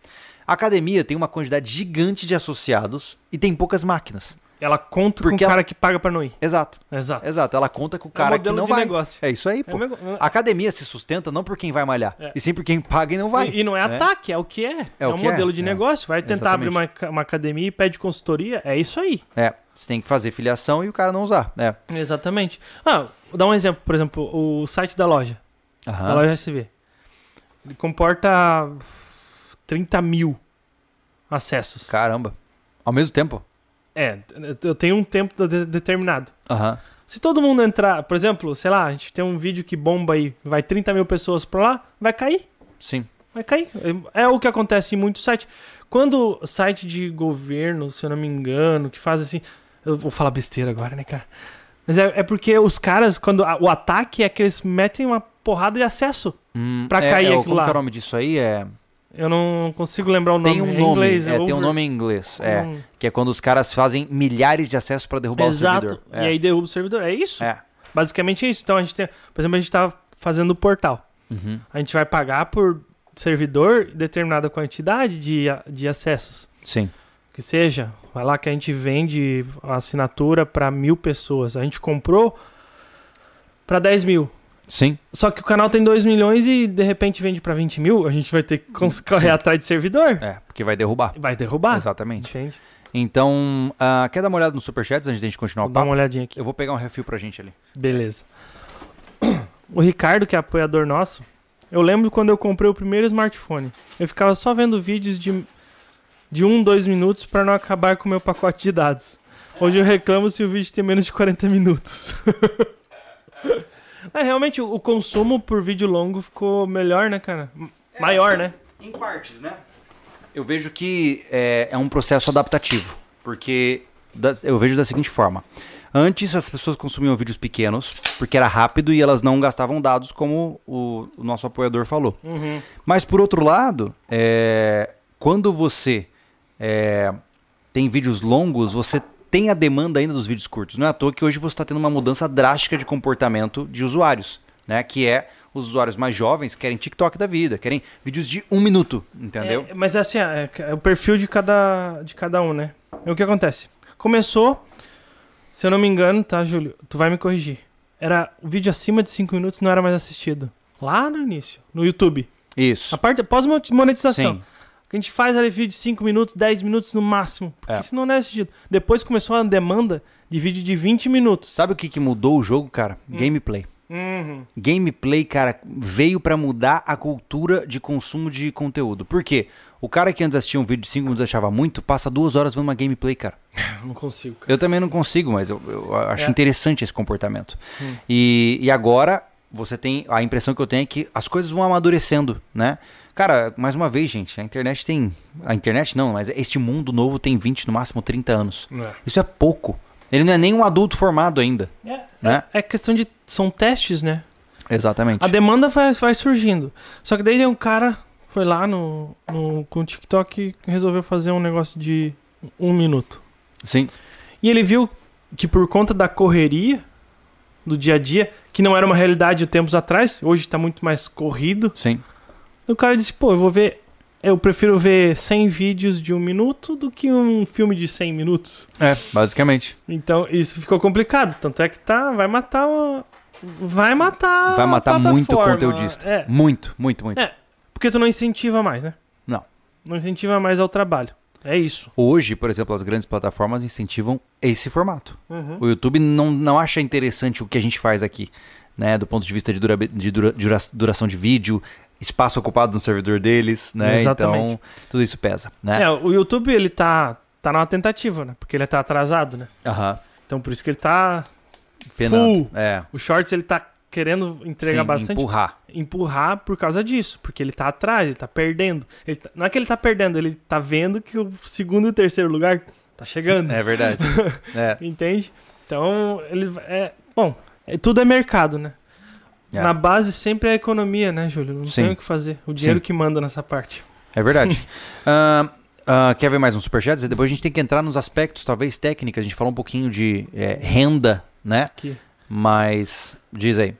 A academia tem uma quantidade gigante de associados e tem poucas máquinas. Ela conta Porque com o ela- cara que paga pra não ir. Exato. Exato. Exato. Ela conta com o É um cara que modelo não vai. negócio. É isso aí, É pô. o meu- A academia se sustenta não por quem vai malhar, É. e sim por quem paga e não vai. E, e não é né? ataque, é o que é. É É, o um que é, modelo de é. negócio. Vai tentar abrir uma, uma academia e pede consultoria. É isso aí. É, você tem que fazer filiação e o cara não usar. É. Exatamente. Ah, vou dar um exemplo. Por exemplo, o site da loja. Da Aham. loja SV. Ele comporta 30 mil acessos. Caramba. Ao mesmo tempo. É, eu tenho um tempo de- determinado. Aham. Se todo mundo entrar, por exemplo, sei lá, a gente tem um vídeo que bomba aí, vai 30 mil pessoas pra lá, vai cair. Sim. Vai cair. É o que acontece em muitos sites. Quando site de governo, se eu não me engano, que faz assim. Eu vou falar besteira agora, né, cara? Mas é, é porque os caras, quando a- o ataque é que eles metem uma porrada de acesso. Hum, Pra é, cair é, aquilo Como lá. que é o nome disso aí? É... Eu não consigo lembrar o nome. Tem um É nome. inglês, é, tem um nome em inglês. É. Hum, Que é quando os caras fazem milhares de acessos pra derrubar o Exato. servidor. E aí derruba o servidor. É isso. É. Basicamente é isso. Então a gente tem. Por exemplo, a gente tava fazendo o portal. Uhum. A gente vai pagar por servidor determinada quantidade de, de acessos. Sim. Que seja, vai lá que a gente vende a assinatura para mil pessoas. A gente comprou para 10 mil. Sim. Só que o canal tem 2 milhões e de repente vende para 20 mil. A gente vai ter que correr atrás de servidor. É, porque vai derrubar. Vai derrubar. Exatamente. Entende? Então, ah, quer dar uma olhada nos superchats antes de a gente continuar Vou o papo? uma olhadinha aqui. Eu vou pegar um refil pra gente ali. Beleza. O Ricardo, que é apoiador nosso, eu lembro quando eu comprei o primeiro smartphone. Eu ficava só vendo vídeos de, de 1, 2 minutos para não acabar com o meu pacote de dados. Hoje eu reclamo se o vídeo tem menos de 40 minutos. é, realmente, o, consumo por vídeo longo ficou melhor, né, cara? Maior, né? Em partes, né? Eu vejo que é, é um processo adaptativo. Porque das- eu vejo da seguinte forma. Antes as pessoas consumiam vídeos pequenos, porque era rápido e elas não gastavam dados, como o, o nosso apoiador falou. Uhum. Mas por outro lado, é, quando você é, tem vídeos longos, você tem a demanda ainda dos vídeos curtos. Não é à toa que hoje você está tendo uma mudança drástica de comportamento de usuários, né? Que é os usuários mais jovens querem TikTok da vida, querem vídeos de um minuto, entendeu? É, mas assim, é, é o perfil de cada, de cada um, né? É o que acontece. Começou, se eu não me engano, tá, Júlio? Tu vai me corrigir. Era o vídeo acima de 5 minutos não era mais assistido. Lá no início, no YouTube. Isso. A parte pós-monetização. A gente faz ali vídeo de 5 minutos, 10 minutos no máximo. Porque É. senão não é assistido. Depois começou a demanda de vídeo de 20 minutos. Sabe o que, que mudou o jogo, cara? Hum. Gameplay. Uhum. Gameplay, cara, veio pra mudar a cultura de consumo de conteúdo. Por quê? O cara que antes assistia um vídeo de 5 minutos achava muito, passa duas horas vendo uma gameplay, cara. Eu não consigo. cara. Eu também não consigo, mas eu, eu acho É. interessante esse comportamento. Hum. E, e agora você tem. A impressão que eu tenho é que as coisas vão amadurecendo, né? Cara, mais uma vez, gente, a internet tem. A internet não, mas este mundo novo tem 20, no máximo 30 anos. É. Isso é pouco. Ele não é nem um adulto formado ainda. É, Né? é questão de. São testes, né? Exatamente. A demanda vai, vai surgindo. Só que daí tem um cara foi lá no, no com o TikTok e resolveu fazer um negócio de um minuto. Sim. E ele viu que por conta da correria do dia a dia, que não era uma realidade tempos atrás, hoje tá muito mais corrido, Sim. O cara disse, pô, eu vou ver eu prefiro ver 100 vídeos de um minuto do que um filme de 100 minutos. É, basicamente. Então, isso ficou complicado. Tanto é que tá, vai matar o... Vai matar Vai matar muito plataforma. conteudista. É, Muito, muito, muito. É. porque tu não incentiva mais, né? Não. Não incentiva mais ao trabalho. É isso. Hoje, por exemplo, as grandes plataformas incentivam esse formato. Uhum. O YouTube não, não acha interessante o que a gente faz aqui, né? Do ponto de vista de, dura, de dura- duração de vídeo, espaço ocupado no servidor deles, né? Exatamente. Então, tudo isso pesa, né? É, o YouTube, ele tá, tá numa tentativa, né? Porque ele tá atrasado, né? Aham. Então, por isso que ele tá Penando. full. É. O Shorts, ele tá querendo entregar Sim, bastante. empurrar. empurrar por causa disso, porque ele tá atrás, ele tá perdendo. Ele tá- não é que ele tá perdendo, ele tá vendo que o segundo e o terceiro lugar tá chegando. É verdade. é. Entende? Então, ele é, bom, é, tudo é mercado, né? É. Na base sempre é a economia, né, Júlio? Não Sim. tem o que fazer. O dinheiro Sim. que manda nessa parte. É verdade. Ah, ah, quer ver mais um superchat? Depois a gente tem que entrar nos aspectos, talvez técnicos. A gente falou um pouquinho de é, renda, né? Aqui. Mas diz aí.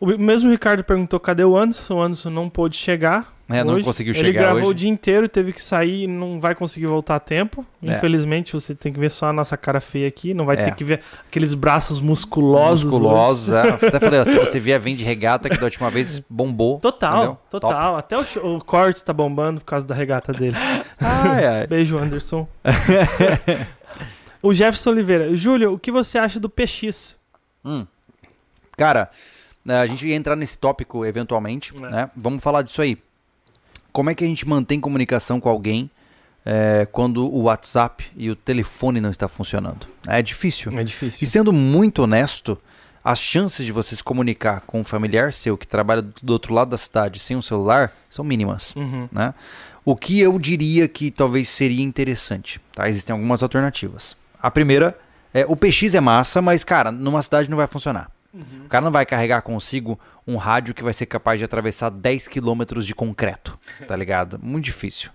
O mesmo Ricardo perguntou cadê o Anderson. O Anderson não pôde chegar. É, não hoje. conseguiu Ele chegar gravou o hoje. dia inteiro, teve que sair e não vai conseguir voltar a tempo. É. Infelizmente, você tem que ver só a nossa cara feia aqui. Não vai É. ter que ver aqueles braços musculosos. Musculosos, é. Até falei, ó, se você vier, vem de regata, que da última vez bombou. Total, Entendeu? total. Até o, o corte tá bombando por causa da regata dele. Ai, ai. Beijo, Anderson. o Jefferson Oliveira. Júlio, o que você acha do PX? Hum. Cara, a gente ia entrar nesse tópico eventualmente, É. né? Vamos falar disso aí. Como é que a gente mantém comunicação com alguém eh, quando o WhatsApp e o telefone não está funcionando? É difícil. É E difícil. sendo muito honesto, as chances de você se comunicar com um familiar seu que trabalha do outro lado da cidade sem um celular são mínimas. Uhum. né? O que eu diria que talvez seria interessante, tá? Existem algumas alternativas. A primeira é o PX é massa, mas cara, numa cidade não vai funcionar. O cara não vai carregar consigo um rádio que vai ser capaz de atravessar 10 quilômetros de concreto, tá ligado? Muito difícil.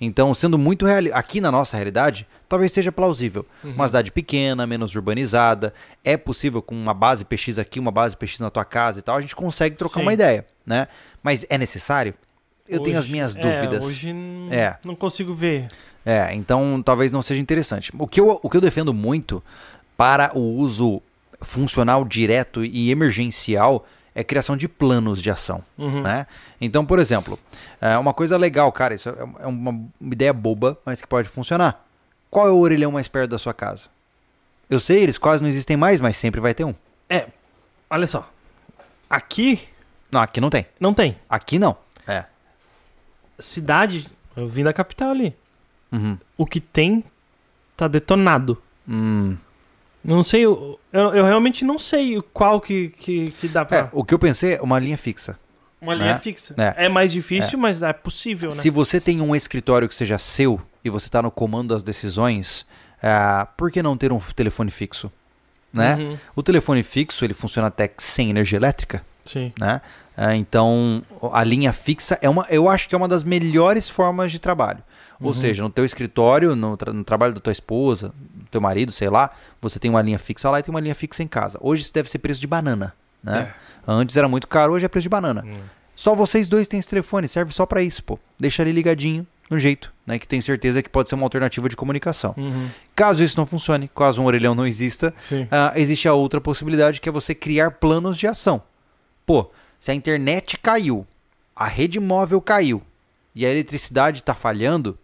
Então, sendo muito real, aqui na nossa realidade, talvez seja plausível. Uma cidade pequena, menos urbanizada, é possível com uma base PX aqui, uma base PX na tua casa e tal, a gente consegue trocar Sim. uma ideia, né? Mas é necessário? Eu tenho as Hoje- minhas é, dúvidas. hoje n- É. não consigo ver. É, então talvez não seja interessante. O que eu, o que eu defendo muito para o uso funcional direto e emergencial é criação de planos de ação. Uhum. Né? Então, por exemplo, é uma coisa legal, cara, isso é é uma ideia boba, mas que pode funcionar. Qual é o orelhão mais perto da sua casa? Eu sei, eles quase não existem mais, mas sempre vai ter um. É, olha só. Aqui Não, aqui não tem. não tem. Aqui não. É. Cidade, eu vim da capital ali. Uhum. O que tem tá detonado. Hum. Não sei, eu, eu, realmente não sei qual que, que, que dá pra. É, o que eu pensei é uma linha fixa. Uma linha né? fixa. É. É. mais difícil, mas é possível, né? Se você tem um escritório que seja seu e você está no comando das decisões, ah, por que não ter um telefone fixo? Né? Uhum, O telefone fixo ele funciona até sem energia elétrica, Sim. né? Ah, então a linha fixa é uma, eu acho que é uma das melhores formas de trabalho. Ou Uhum. seja, no teu escritório, no, tra- no trabalho da tua esposa, do teu marido, sei lá, você tem uma linha fixa lá e tem uma linha fixa em casa. Hoje isso deve ser preço de banana, né? Antes era muito caro, hoje é preço de banana. Hum. Só vocês dois têm esse telefone, serve só pra isso, pô. Deixa ele ligadinho, no jeito, né? Que tem certeza que pode ser uma alternativa de comunicação. Uhum. Caso isso não funcione, caso um orelhão não exista, ah, existe a outra possibilidade que é você criar planos de ação. Pô, se a internet caiu, a rede móvel caiu e a eletricidade tá falhando,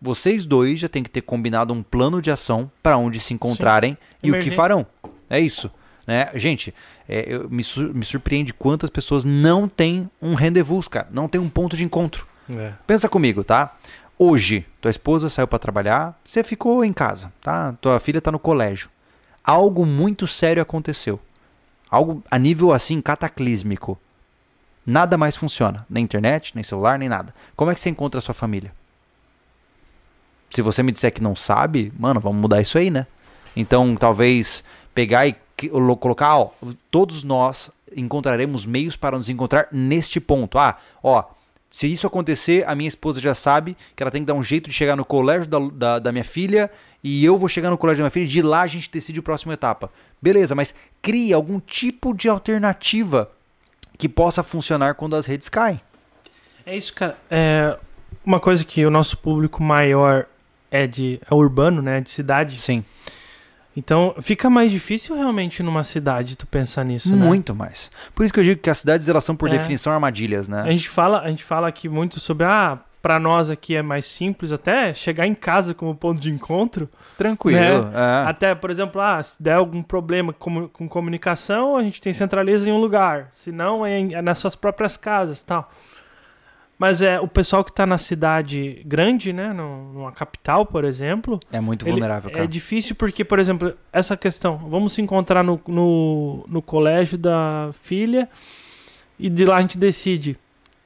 vocês dois já têm que ter combinado um plano de ação para onde se encontrarem e o que Emergência. farão. É isso. Né? Gente, é, eu- me, me surpreende quantas pessoas não têm um rendezvous, cara. Não tem um ponto de encontro. É. Pensa comigo, tá? Hoje, tua esposa saiu pra trabalhar, você ficou em casa, tá? Tua filha tá no colégio. Algo muito sério aconteceu. Algo a nível assim cataclísmico. Nada mais funciona, nem internet, nem celular, nem nada. Como é que você encontra a sua família? Se você me disser que não sabe, mano, vamos mudar isso aí, né? Então, talvez pegar e colocar, ó, todos nós encontraremos meios para nos encontrar neste ponto. Ah, ó, se isso acontecer, a minha esposa já sabe que ela tem que dar um jeito de chegar no colégio da, da, da minha filha e eu vou chegar no colégio da minha filha e de lá a gente decide a próxima etapa. Beleza, mas crie algum tipo de alternativa que possa funcionar quando as redes caem. É isso, cara. É, uma coisa que o nosso público maior é de é urbano, né? De cidade. Sim. Então fica mais difícil realmente numa cidade tu pensar nisso, né? Muito mais. Por isso que eu digo que as cidades elas são por É. definição armadilhas, né? A gente fala, a gente fala aqui muito sobre ah, para nós aqui é mais simples até chegar em casa como ponto de encontro. Tranquilo. é. Até, por exemplo, ah, se der algum problema com, com comunicação, a gente tem centraliza em um lugar. Se não, é, é nas suas próprias casas tal. Mas é o pessoal que tá na cidade grande, né? no- Numa capital, por exemplo. É muito vulnerável, cara. É difícil porque, por exemplo, essa questão. Vamos se encontrar no, no, no colégio da filha e de lá a gente decide.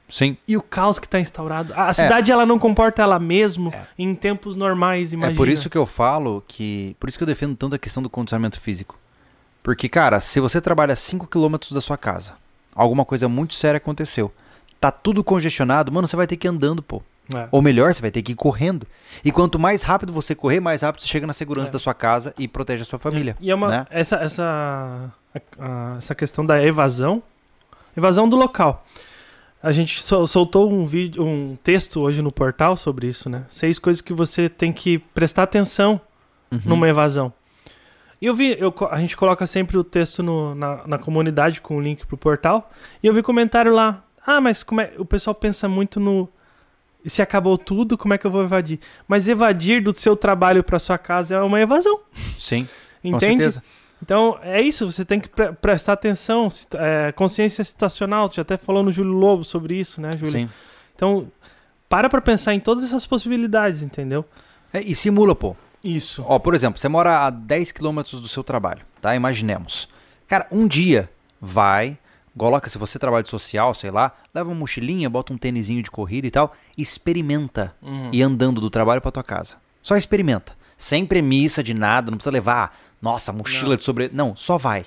Sim. E o caos que está instaurado. A a cidade ela não comporta ela mesmo É. em tempos normais, imagina. É por isso que eu falo que. Por isso que eu defendo tanto a questão do condicionamento físico. Porque, cara, se você trabalha 5 km da sua casa, alguma coisa muito séria aconteceu. Tá tudo congestionado, mano, você vai ter que ir andando, pô. É. Ou melhor, você vai ter que ir correndo. E quanto mais rápido você correr, mais rápido você chega na segurança É. da sua casa e protege a sua família. E é uma, né? essa, essa, a- a- essa questão da evasão, evasão do local. A gente sol- soltou um vídeo, um texto hoje no portal sobre isso, né? Seis coisas que você tem que prestar atenção Uhum. numa evasão. E eu vi, eu a gente coloca sempre o texto no- na, na comunidade com o link pro portal. E eu vi comentário lá. Ah, mas como é, o pessoal pensa muito no. Se acabou tudo, como é que eu vou evadir? Mas evadir do seu trabalho para sua casa é uma evasão. Sim, com Entende? certeza. Então, é isso, você tem que pre- prestar atenção, é, consciência situacional, tu já até falou no Júlio Lobo sobre isso, né, Júlio? Sim. Então, para pra pensar em todas essas possibilidades, entendeu? É, e simula, pô. Isso. Ó, por exemplo, você mora a 10 km do seu trabalho, tá? Imaginemos. Cara, um dia vai, coloca, se você trabalha de social, sei lá, leva uma mochilinha, bota um tênisinho de corrida e tal, experimenta Uhum. ir andando do trabalho pra tua casa. Só experimenta. Sem premissa de nada, não precisa levar, nossa, mochila Não. de sobre... Não, só vai.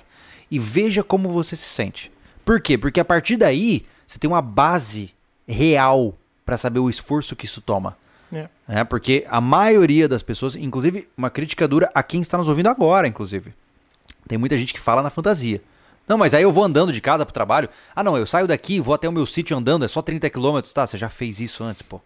E veja como você se sente. Por quê? Porque a partir daí, você tem uma base real pra saber o esforço que isso toma. É. É, porque a maioria das pessoas, inclusive uma crítica dura a quem está nos ouvindo agora, inclusive. Tem muita gente que fala na fantasia. Não, mas aí eu vou andando de casa pro trabalho. Ah, não, eu saio daqui, vou até o meu sítio andando, é só 30 quilômetros, tá? Você já fez isso antes, pô.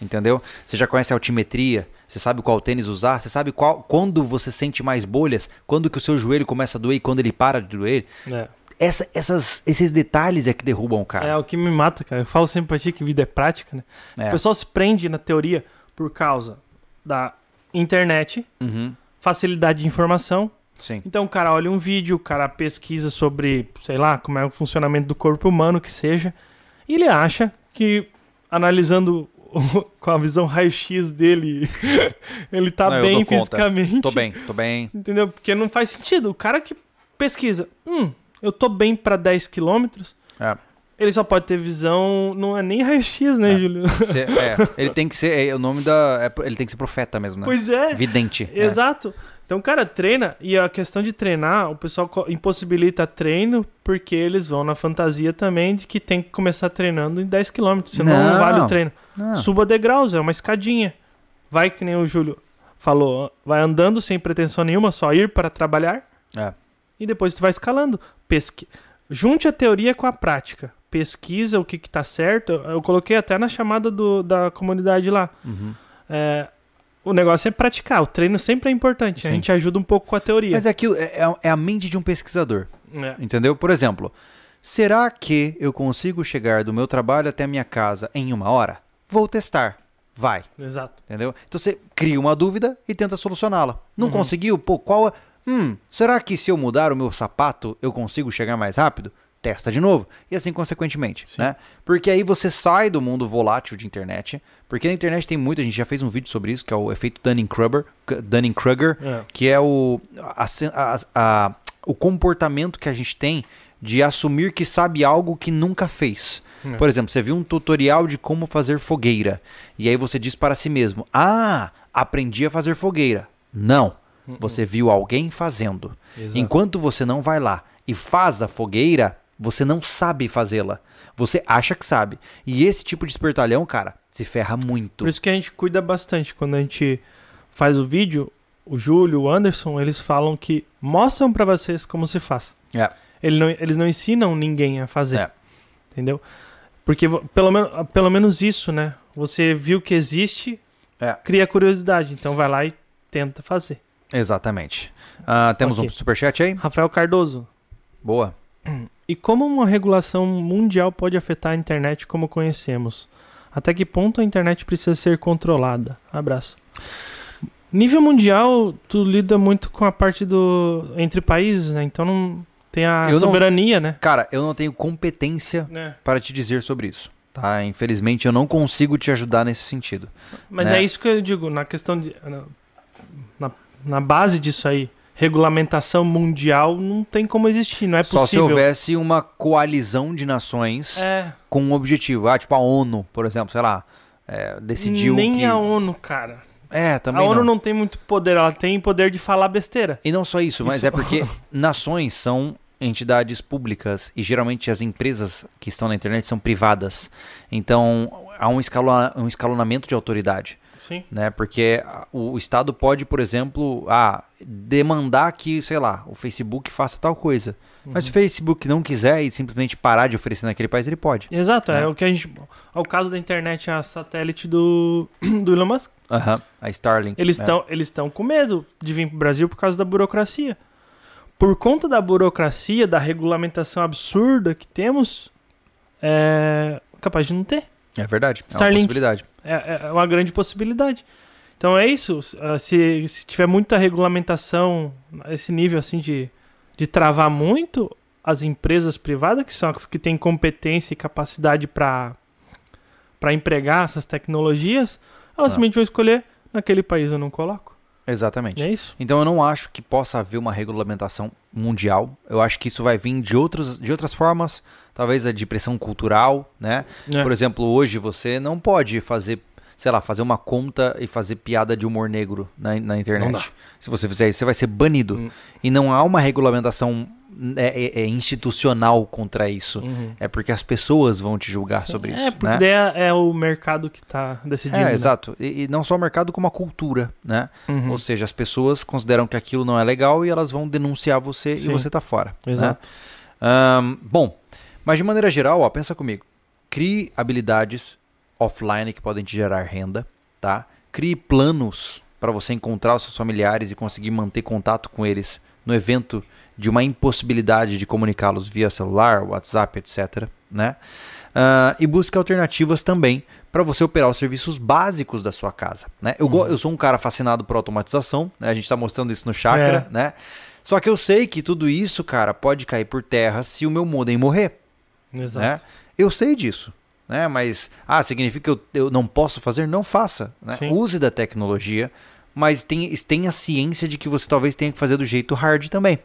Entendeu? Você já conhece a altimetria, você sabe qual tênis usar, você sabe qual, quando você sente mais bolhas, quando que o seu joelho começa a doer e quando ele para de doer. É. Essa, essas, esses detalhes é que derrubam o É cara. o que me mata, cara. Eu falo sempre pra ti que vida é prática, né? É. O pessoal se prende na teoria por causa da internet, Uhum, facilidade de informação. sim. Então o cara olha um vídeo, o cara pesquisa sobre, sei lá, como é o funcionamento do corpo humano, que seja, e ele acha que, analisando com a visão raio-x dele, ele tá Não, bem dou conta. fisicamente. Tô bem, tô bem. Entendeu? Porque não faz sentido. O cara que pesquisa, hum, eu tô bem pra 10 quilômetros, É. ele só pode ter visão, não é nem raio-x, né, É. Júlio? Cê- é, ele tem que ser. é, o nome da. é, ele tem que ser profeta mesmo, né? Pois é. Vidente. é. Então, cara, treina. E a questão de treinar, o pessoal impossibilita treino porque eles vão na fantasia também de que tem que começar treinando em 10 km. Senão não, Não. vale o treino. Não. Suba degraus, é uma escadinha. Vai que nem o Júlio falou, vai andando sem pretensão nenhuma, só ir para trabalhar. É. E depois tu vai escalando. Pesqui... Junte a teoria com a prática. Pesquisa o que, que tá certo. Eu eu coloquei até na chamada do- da comunidade lá. Uhum. É, o negócio é praticar. O treino sempre é importante. A Sim. gente ajuda um pouco com a teoria. Mas é aquilo, é, é- é a mente de um pesquisador. É. Entendeu? Por exemplo, será que eu consigo chegar do meu trabalho até a minha casa em uma hora? Vou testar. Vai. Exato. Entendeu? Então você cria uma dúvida e tenta solucioná-la. Não Uhum. conseguiu? Pô, qual. Hum, será que se eu mudar o meu sapato eu consigo chegar mais rápido? Testa de novo. E assim consequentemente, Sim. né? Porque aí você sai do mundo volátil de internet. Porque na internet tem muito, a gente já fez um vídeo sobre isso, que é o efeito Dunning-Kruger, Dunning-Kruger É. que é o, a, a- a- o comportamento que a gente tem de assumir que sabe algo que nunca fez. É. Por exemplo, você viu um tutorial de como fazer fogueira. E aí você diz para si mesmo: Ah, aprendi a fazer fogueira. Não. Você viu alguém fazendo. Exato. Enquanto você não vai lá e faz a fogueira, você não sabe fazê-la. Você acha que sabe. E esse tipo de espertalhão, cara, se ferra muito. Por isso que a gente cuida bastante. Quando a gente faz o vídeo, o Júlio, o Anderson, eles falam que mostram pra vocês como se faz. É. Ele não- eles não ensinam ninguém a fazer. É. Entendeu? Porque pelo, men pelo menos isso, né? Você viu que existe, É. cria curiosidade. Então vai lá e tenta fazer. Exatamente. Ah, temos Ok. um superchat aí? Rafael Cardoso. Boa. E como uma regulação mundial pode afetar a internet como conhecemos? Até que ponto a internet precisa ser controlada? Abraço. Nível mundial, tu lida muito com a parte do entre países, né? Então não tem a Eu não- soberania, né? Cara, eu não tenho competência É. para te dizer sobre isso. Tá? Infelizmente, eu não consigo te ajudar nesse sentido. Mas Né? é isso que eu digo, na questão de. Na, na base disso aí, regulamentação mundial não tem como existir, não é Só se possível. houvesse uma coalizão de nações É, com um objetivo. Ah, tipo a ONU, por exemplo, sei lá, é, decidiu nem que... a ONU, cara. É, também a ONU não. não. tem muito poder, ela tem poder de falar besteira. E não só isso, mas Isso- é porque nações são entidades públicas e geralmente as empresas que estão na internet são privadas. Então há um, escalona- um escalonamento de autoridade, Sim. né? Porque o Estado pode, por exemplo, ah, demandar que, sei lá, o Facebook faça tal coisa. Mas se o Facebook não quiser e simplesmente parar de oferecer naquele país, ele pode. Exato, é, É. o que a gente. É o caso da internet, a satélite do, do Elon Musk. Aham, a Starlink. Eles é. estão eles estão com medo de vir pro Brasil por causa da burocracia. Por conta da burocracia, da regulamentação absurda que temos, é capaz de não ter. É verdade, é uma Starlink. possibilidade. É, é uma grande possibilidade. Então é isso. ah, Se, se tiver muita regulamentação, esse nível assim de, de travar muito, as empresas privadas, que são as que têm competência e capacidade para para empregar essas tecnologias, elas Ah. simplesmente vão escolher naquele país eu não coloco. Exatamente. É isso? Então eu não acho que possa haver uma regulamentação mundial. Eu acho que isso vai vir de, outros, de outras formas, talvez a de pressão cultural, né? É. Por exemplo, hoje você não pode fazer, sei lá, fazer uma conta e fazer piada de humor negro na, na internet. Se você fizer isso, você vai ser banido. Hum. E não há uma regulamentação é, é- é institucional contra isso. Uhum. É porque as pessoas vão te julgar sobre isso. É, porque né? é, é o mercado que tá decidindo. É, né? exato. E, e não só o mercado, como a cultura, né? Uhum. Ou seja, as pessoas consideram que aquilo não é legal e elas vão denunciar você Sim. e você tá fora. né? Exato. Ahn, bom, mas de maneira geral, ó, pensa comigo. Crie habilidades offline que podem te gerar renda, tá? Crie planos para você encontrar os seus familiares e conseguir manter contato com eles no evento de uma impossibilidade de comunicá-los via celular, WhatsApp, etc. Né? Ah, e busque alternativas também para você operar os serviços básicos da sua casa. Né? Eu, go- eu sou um cara fascinado por automatização, né? a gente está mostrando isso no Chakra, É. né? Só que eu sei que tudo isso, cara, pode cair por terra se o meu modem morrer, Exato. né? Eu sei disso, né? Mas, ah, significa que eu, eu não posso fazer? Não faça, né? Use da tecnologia, mas tenha, tenha ciência de que você talvez tenha que fazer do jeito hard também,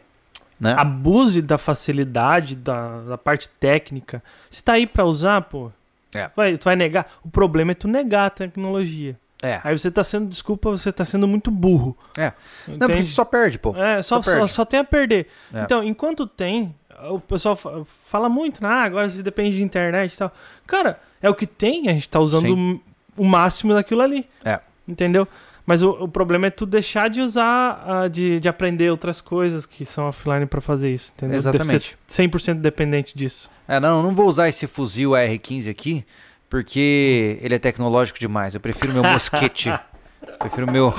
né? Abuse da facilidade, da, da parte técnica. Se tá aí pra usar, pô. É. Vai, tu vai negar. O problema é tu negar a tecnologia. É. Aí você tá sendo, desculpa, você tá sendo muito burro. É. Não, Entende? porque você só perde, pô. É, só, só só, perde. só tem a perder. É. Então, enquanto tem, o pessoal fa- fala muito, né? Ah, agora você depende de internet e tal. Cara, é o que tem, a gente tá usando Sim. o máximo daquilo ali. É. Entendeu? Mas o, o problema é tu deixar de usar, ah, de, de aprender outras coisas que são offline pra fazer isso, entendeu? Exatamente. Deve ser 100% dependente disso. É, não, eu não vou usar esse fuzil AR-15 aqui, porque ele é tecnológico demais. Eu prefiro meu mosquete. prefiro meu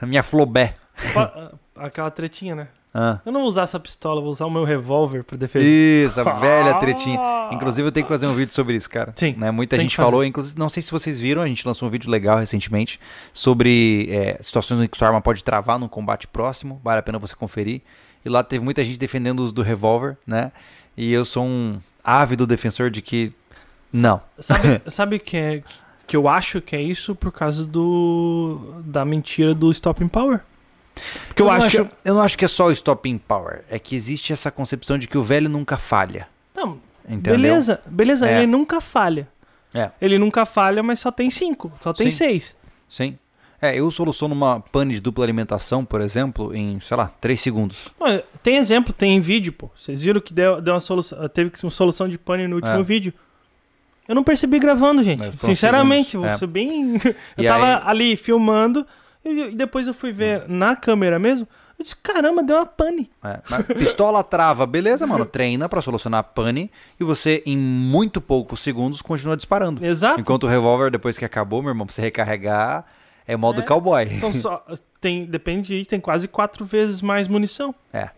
a minha flobé. Ah, Aquela tretinha, né? Ah. Eu não vou usar essa pistola, vou usar o meu revólver pra defesa. Isso, a velha tretinha. Inclusive, eu tenho que fazer um vídeo sobre isso, cara. Sim, Né? Muita gente falou, inclusive, não sei se vocês viram, a gente lançou um vídeo legal recentemente sobre é, situações em que sua arma pode travar num combate próximo. Vale a pena você conferir. E lá teve muita gente defendendo o uso do revólver, né? E eu sou um ávido defensor de que. Não. Sabe, sabe que é que eu acho que é isso por causa do da mentira do stopping power? Porque eu, não acho, acho, que eu não acho que é só o stopping power. É que existe essa concepção de que o velho nunca falha. não, Entendeu? beleza, beleza, É. ele nunca falha. É. Ele nunca falha, mas só tem cinco, só tem Sim. seis. Sim. É, eu soluciono uma pane de dupla alimentação, por exemplo, em, sei lá, 3 segundos. Tem exemplo, tem vídeo, pô. Vocês viram que deu, deu uma solução, teve uma solução de pane no último É. vídeo. Eu não percebi gravando, gente. Foram Sinceramente, segundos, vou é. bem. eu E tava aí- ali filmando e depois eu fui ver na câmera mesmo. Eu disse, caramba, deu uma pane. É, pistola trava, beleza, mano. Treina pra solucionar pane e você, em muito poucos segundos, continua disparando. Exato. Enquanto o revólver, depois que acabou, meu irmão, pra você recarregar, é modo É. cowboy. São só, tem, depende aí, tem quase quatro vezes mais munição. É.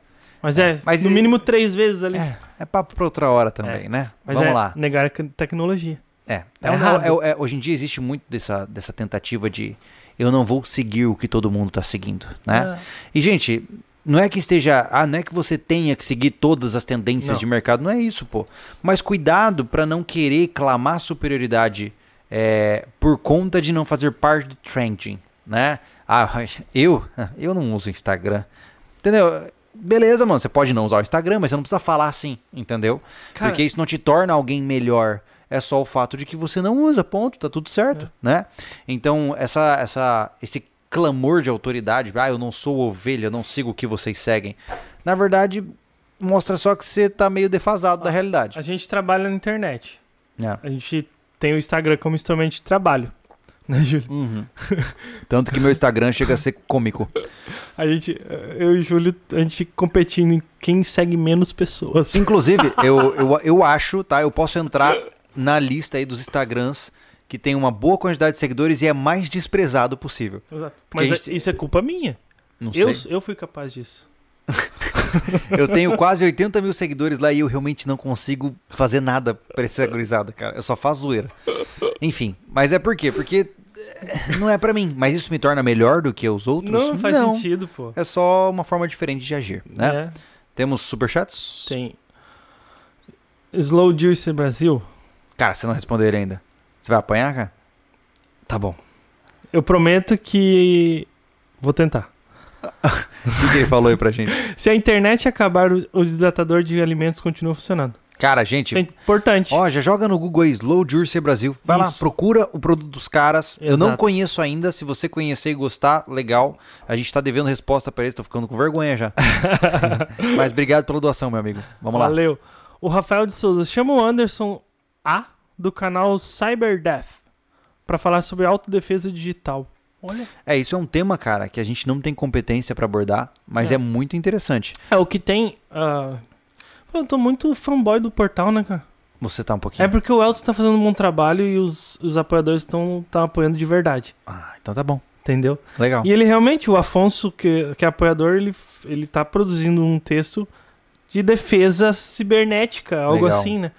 Mas é, Mas no e- mínimo três vezes ali. É, é papo pra outra hora também, né? Mas Vamos é lá. negar a tecnologia. É, é, é- é- hoje em dia existe muito dessa, dessa tentativa de eu não vou seguir o que todo mundo tá seguindo, né? É. E, gente, não é que esteja. Ah, não é que você tenha que seguir todas as tendências Não. de mercado, não é isso, pô. Mas cuidado pra não querer clamar superioridade é, por conta de não fazer parte do trending, né? Ah, eu, eu não uso Instagram. Entendeu? Beleza, mano, você pode não usar o Instagram, mas você não precisa falar assim, entendeu? Cara, Porque isso não te torna alguém melhor. É só o fato de que você não usa, ponto, tá tudo certo, né? Então, essa, essa, esse clamor de autoridade, ah, eu não sou ovelha, eu não sigo o que vocês seguem. Na verdade, mostra só que você tá meio defasado da realidade. a gente trabalha na internet. É. A gente tem o Instagram como instrumento de trabalho. Né, Júlio? Uhum. Tanto que meu Instagram chega a ser cômico. A gente, eu e o Júlio, a gente fica competindo em quem segue menos pessoas. Inclusive, eu, eu, eu acho, tá? Eu posso entrar na lista aí dos Instagrams que tem uma boa quantidade de seguidores e é mais desprezado possível. Exato. Porque Mas gente- isso é culpa minha. Não Eu, sei. eu fui capaz disso. Eu tenho quase 80 mil seguidores lá e eu realmente não consigo fazer nada pra essa gurizada, cara. Eu só faço zoeira. Enfim, mas é por quê? Porque eh, não é pra mim. Mas isso me torna melhor do que os outros? Não, faz sentido, pô. É só uma forma diferente de agir, né? É, Temos superchats? tem. Slow Juice Brasil. Cara, você não respondeu ele ainda. Você vai apanhar, cara? Tá bom. Eu prometo que vou tentar. O que, ele falou aí pra gente? Se a internet acabar, o, desidratador de alimentos continua funcionando. Cara, gente, é importante. Ó, já joga no Google aí, Slow Juicy Brasil. Vai lá, Isso. procura o produto dos caras. Eu não Exato. conheço ainda. Se você conhecer e gostar, legal. A gente tá devendo resposta pra eles, tô ficando com vergonha já. Mas obrigado pela doação, meu amigo. Vamos lá. Valeu. O Rafael de Souza chama o Anderson A do canal CyberDeath para falar sobre autodefesa digital. Olha. É, isso é um tema, cara, que a gente não tem competência pra abordar, mas é. É. muito interessante. É o que tem. ah, pô, Eu tô muito fanboy do portal, né, cara? Você tá um pouquinho. É porque o Elton tá fazendo um bom trabalho e os, os apoiadores estão tá apoiando de verdade. Ah, então tá bom. Entendeu? Legal. E ele realmente, o Afonso, que, que é apoiador, ele, ele tá produzindo um texto de defesa cibernética, algo Legal. assim, né?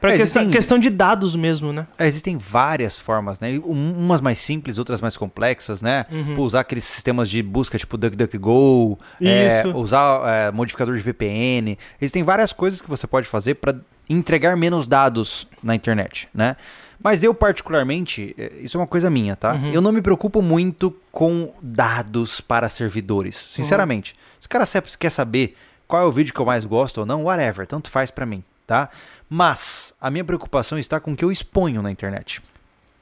Pra É, questão, existem- questão de dados mesmo, né? É, existem várias formas, né? Um- Umas mais simples, outras mais complexas, né? Uhum. Pô, usar aqueles sistemas de busca tipo DuckDuckGo, é, usar é, modificador de VPN. Existem várias coisas que você pode fazer para entregar menos dados na internet, né? Mas eu, particularmente, é, isso é uma coisa minha, tá? Uhum. Eu não me preocupo muito com dados para servidores, sinceramente. Se o cara quer saber qual é o vídeo que eu mais gosto ou não, whatever, tanto faz para mim, tá? Mas a minha preocupação está com o que eu exponho na internet.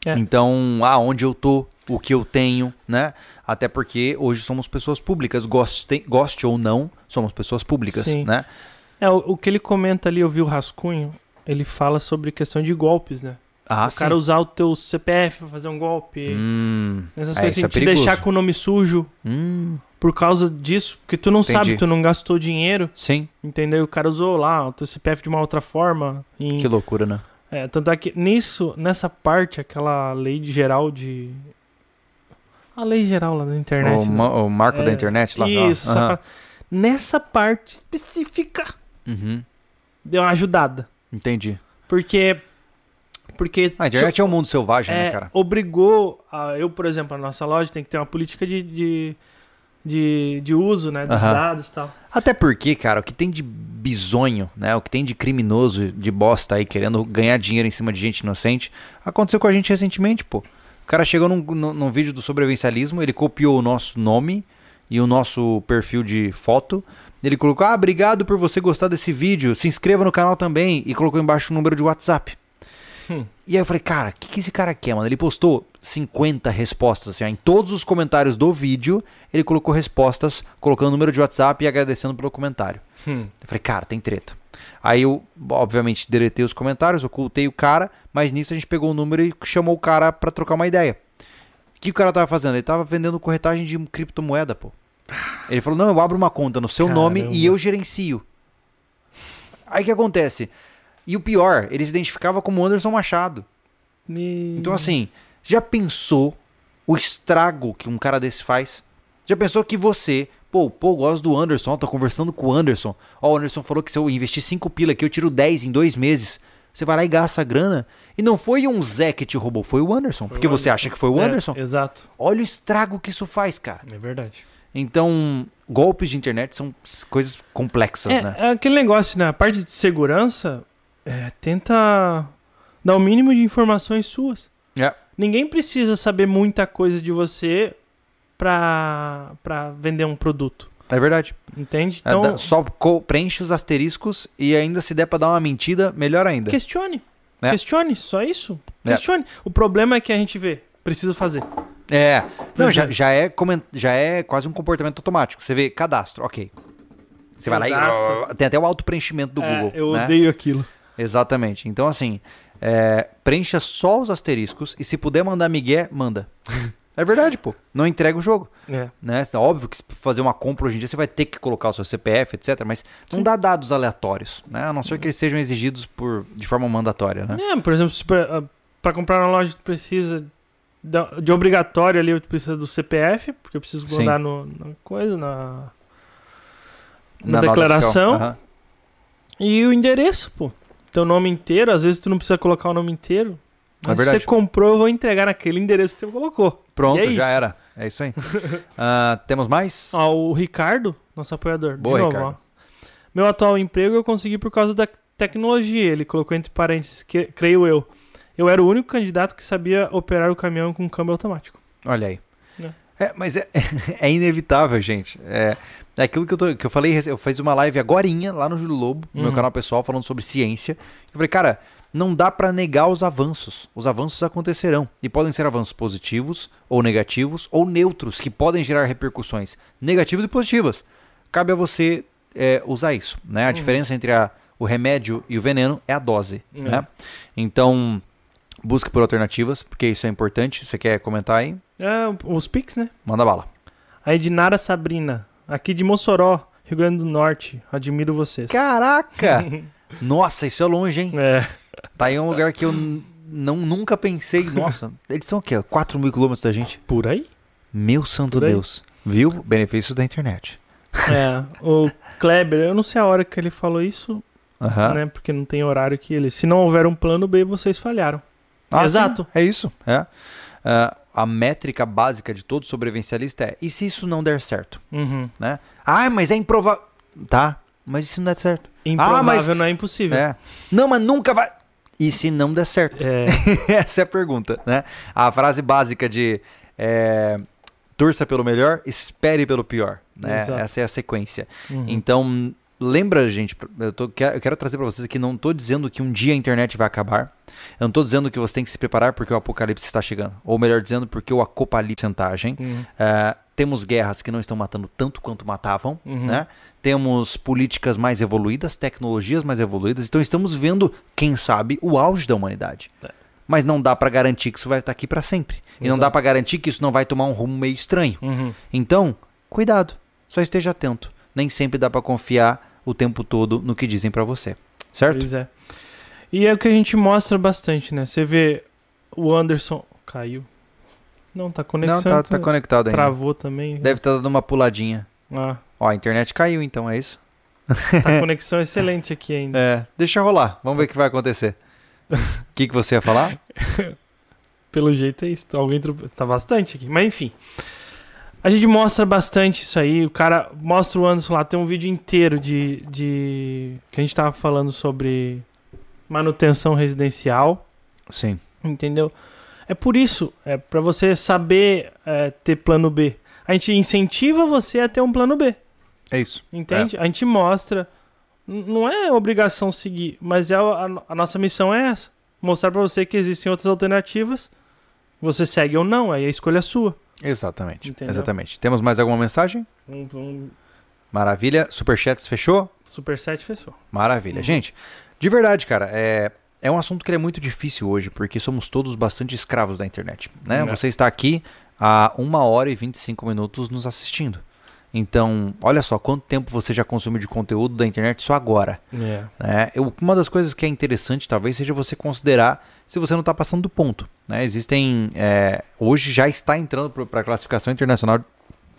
É. Então, ah, onde eu tô, o que eu tenho, né? Até porque hoje somos pessoas públicas, goste, goste ou não, somos pessoas públicas, Sim. né? É, o, o que ele comenta ali, eu vi o rascunho, ele fala sobre questão de golpes, né? Ah, o cara usar o teu CPF pra fazer um golpe, Hum, essas é, coisas assim, é te deixar com o nome sujo hum, por causa disso, porque tu não Entendi. sabe, tu não gastou dinheiro, sim, entendeu? O cara usou lá o teu CPF de uma outra forma. em- que loucura, né? É, tanto é que nisso, nessa parte, aquela lei geral de. A lei geral lá na internet. o, né? ma- o marco da É, internet lá. Isso, aham. parte. Nessa parte específica, Uhum, deu uma ajudada. entendi. Porque. Porque. A internet é um mundo selvagem, né, é, cara? obrigou. A, eu, por exemplo, a nossa loja tem que ter uma política de, de, de, de uso, né? Dos dados e tal. Até porque, cara, o que tem de bizonho, né? O que tem de criminoso, de bosta aí, querendo ganhar dinheiro em cima de gente inocente, aconteceu com a gente recentemente, pô. O cara chegou num, num, num vídeo do sobrevivencialismo, ele copiou o nosso nome e o nosso perfil de foto. Ele colocou, ah, obrigado por você gostar desse vídeo, se inscreva no canal também. E colocou embaixo o número de WhatsApp. Hum. E aí eu falei, cara, o que, que esse cara quer, mano? Ele postou 50 respostas, assim, ó, em todos os comentários do vídeo, ele colocou respostas, colocando o número de WhatsApp e agradecendo pelo comentário. Hum. Eu falei, cara, tem treta. Aí eu, obviamente, deletei os comentários, ocultei o cara, mas nisso a gente pegou o número e chamou o cara pra trocar uma ideia. O que o cara tava fazendo? Ele tava vendendo corretagem de criptomoeda, pô. Ele falou: não, eu abro uma conta no seu nome Caramba. e eu gerencio. Aí o que acontece? E o pior, ele se identificava como Anderson Machado. E- Então, assim, você já pensou o estrago que um cara desse faz? Já pensou que você, pô, pô, gosto do Anderson, ó, tô conversando com o Anderson. Ó, o Anderson falou que se eu investir 5 pila aqui, eu tiro 10 em dois meses. Você vai lá e gasta a grana. E não foi um Zé que te roubou, foi o Anderson. porque o você Anderson. acha que foi o É, Anderson. exato. Olha o estrago que isso faz, cara. É verdade. Então, golpes de internet são coisas complexas, É, né? é aquele negócio, né? A parte de segurança, é, tenta dar o mínimo de informações suas. É. Ninguém precisa saber muita coisa de você pra, pra vender um produto. É verdade. Entende? É, Então, dá- só preenche os asteriscos e ainda se der pra dar uma mentira, melhor ainda. questione. É. Questione, só isso. É. Questione. O problema é que a gente vê, precisa fazer. É. Não, já, já, é já é quase um comportamento automático. Você vê cadastro, ok. Você vai lá Exato. e. Tem até o auto-preenchimento do É, Google. eu né? odeio aquilo. Exatamente. Então, assim, é, preencha só os asteriscos e se puder mandar migué, manda. é verdade, pô. Não entrega o jogo. É. Né? Óbvio que se fazer uma compra hoje em dia você vai ter que colocar o seu CPF, etc. Mas não Sim. dá dados aleatórios, né? A não ser que eles sejam exigidos por, de forma mandatória, né? É, por exemplo, pra, pra comprar na loja tu precisa de obrigatório ali, tu precisa do CPF, porque eu preciso mandar no, na coisa, na, Na na declaração. Aham. E o endereço, pô. Teu nome inteiro, às vezes tu não precisa colocar o nome inteiro. É Mas se verdade. você comprou, eu vou entregar naquele endereço que você colocou. Pronto, é já isso. era. É isso aí. Ah, temos mais? Ó, o Ricardo, nosso apoiador. Boa, de novo, Ricardo. ó. Meu atual emprego eu consegui por causa da tecnologia. Ele colocou entre parênteses, que, creio eu. Eu era o único candidato que sabia operar o caminhão com câmbio automático. Olha aí. É. É, mas é, é inevitável, gente. É, é aquilo que eu, tô- que eu falei, eu fiz uma live agorinha lá no Júlio Lobo, no meu Uhum. canal pessoal, falando sobre ciência. Eu falei, cara, não dá pra negar os avanços. Os avanços acontecerão. E podem ser avanços positivos, ou negativos, ou neutros, que podem gerar repercussões negativas e positivas. Cabe a você é, usar isso. Né? A Uhum. diferença entre a- o remédio e o veneno é a dose. É. Né? Então, busque por alternativas, porque isso é importante. Você quer comentar aí? É, os Pix, né? Manda bala. A Edinara Sabrina, aqui de Mossoró, Rio Grande do Norte. Admiro vocês. Caraca! Nossa, isso é longe, hein? É, Tá aí um lugar que eu não, nunca pensei. Nossa, eles são o quê? 4 mil quilômetros da gente? por aí? Meu santo. Deus. Viu? Benefícios da internet. É, o Kleber, eu não sei a hora que ele falou isso, Aham. né? Porque não tem horário que ele. Se não houver um plano B, vocês falharam. Ah, Exato. sim, é isso. É. Ah, a métrica básica de todo sobrevivencialista é: e se isso não der certo? Uhum. Né? Ah, mas é improvável. Tá, mas e se não der certo? Improvável mas- não é impossível. É. Não, mas nunca vai. E se não der certo? É, Essa é a pergunta, né? A frase básica de é, torça pelo melhor, espere pelo pior. Né? Exato. Essa é a sequência. uhum. Então, lembra, gente, eu, tô- quero, eu quero trazer para vocês que não tô dizendo que um dia a internet vai acabar. Eu não tô dizendo que você tem que se preparar porque o apocalipse está chegando. Ou melhor dizendo, porque o acopalipse centagem. Uhum. É, temos guerras que não estão matando tanto quanto matavam, Uhum. né? Temos políticas mais evoluídas, tecnologias mais evoluídas. Então estamos vendo, quem sabe, o auge da humanidade. É. Mas não dá pra garantir que isso vai estar aqui pra sempre. E não Exato. dá pra garantir que isso não vai tomar um rumo meio estranho. Uhum. Então, cuidado. Só esteja atento. Nem sempre dá pra confiar o tempo todo no que dizem pra você. Certo? Pois é. E é o que a gente mostra bastante, né? Você vê o Anderson. Caiu. Não, tá Não, conexão. tá, tá conectado ainda. Travou também. Deve estar dando uma puladinha. Ah, Ó, a internet caiu então, é isso? tá conexão excelente aqui ainda. É, deixa rolar. Vamos ver o que vai acontecer. O que, que você ia falar? Pelo jeito é isso. Alguém tá bastante aqui. Mas enfim. A gente mostra bastante isso aí. O cara mostra o Anderson lá. Tem um vídeo inteiro de. de... Que a gente tava falando sobre manutenção residencial. Sim. Entendeu? É por isso. É para você saber é, ter plano B. A gente incentiva você a ter um plano B. É isso. Entende? A gente mostra. Não é obrigação seguir, mas é a, a- a nossa missão é essa. Mostrar pra você que existem outras alternativas. Você segue ou não, aí a escolha é sua. Exatamente. Entendeu? Exatamente. Temos mais alguma mensagem? Um, um Maravilha. Superchats fechou? Superset fechou. Maravilha. Uhum. Gente, de verdade, cara, é, é um assunto que é muito difícil hoje, porque somos todos bastante escravos da internet. Né? É. Você está aqui há uma hora e 25 minutos nos assistindo. Então, olha só quanto tempo você já consumiu de conteúdo da internet só agora. É. né? Eu- uma das coisas que é interessante, talvez, seja você considerar se você não está passando do ponto. né? Existem. é, hoje já está entrando para a classificação internacional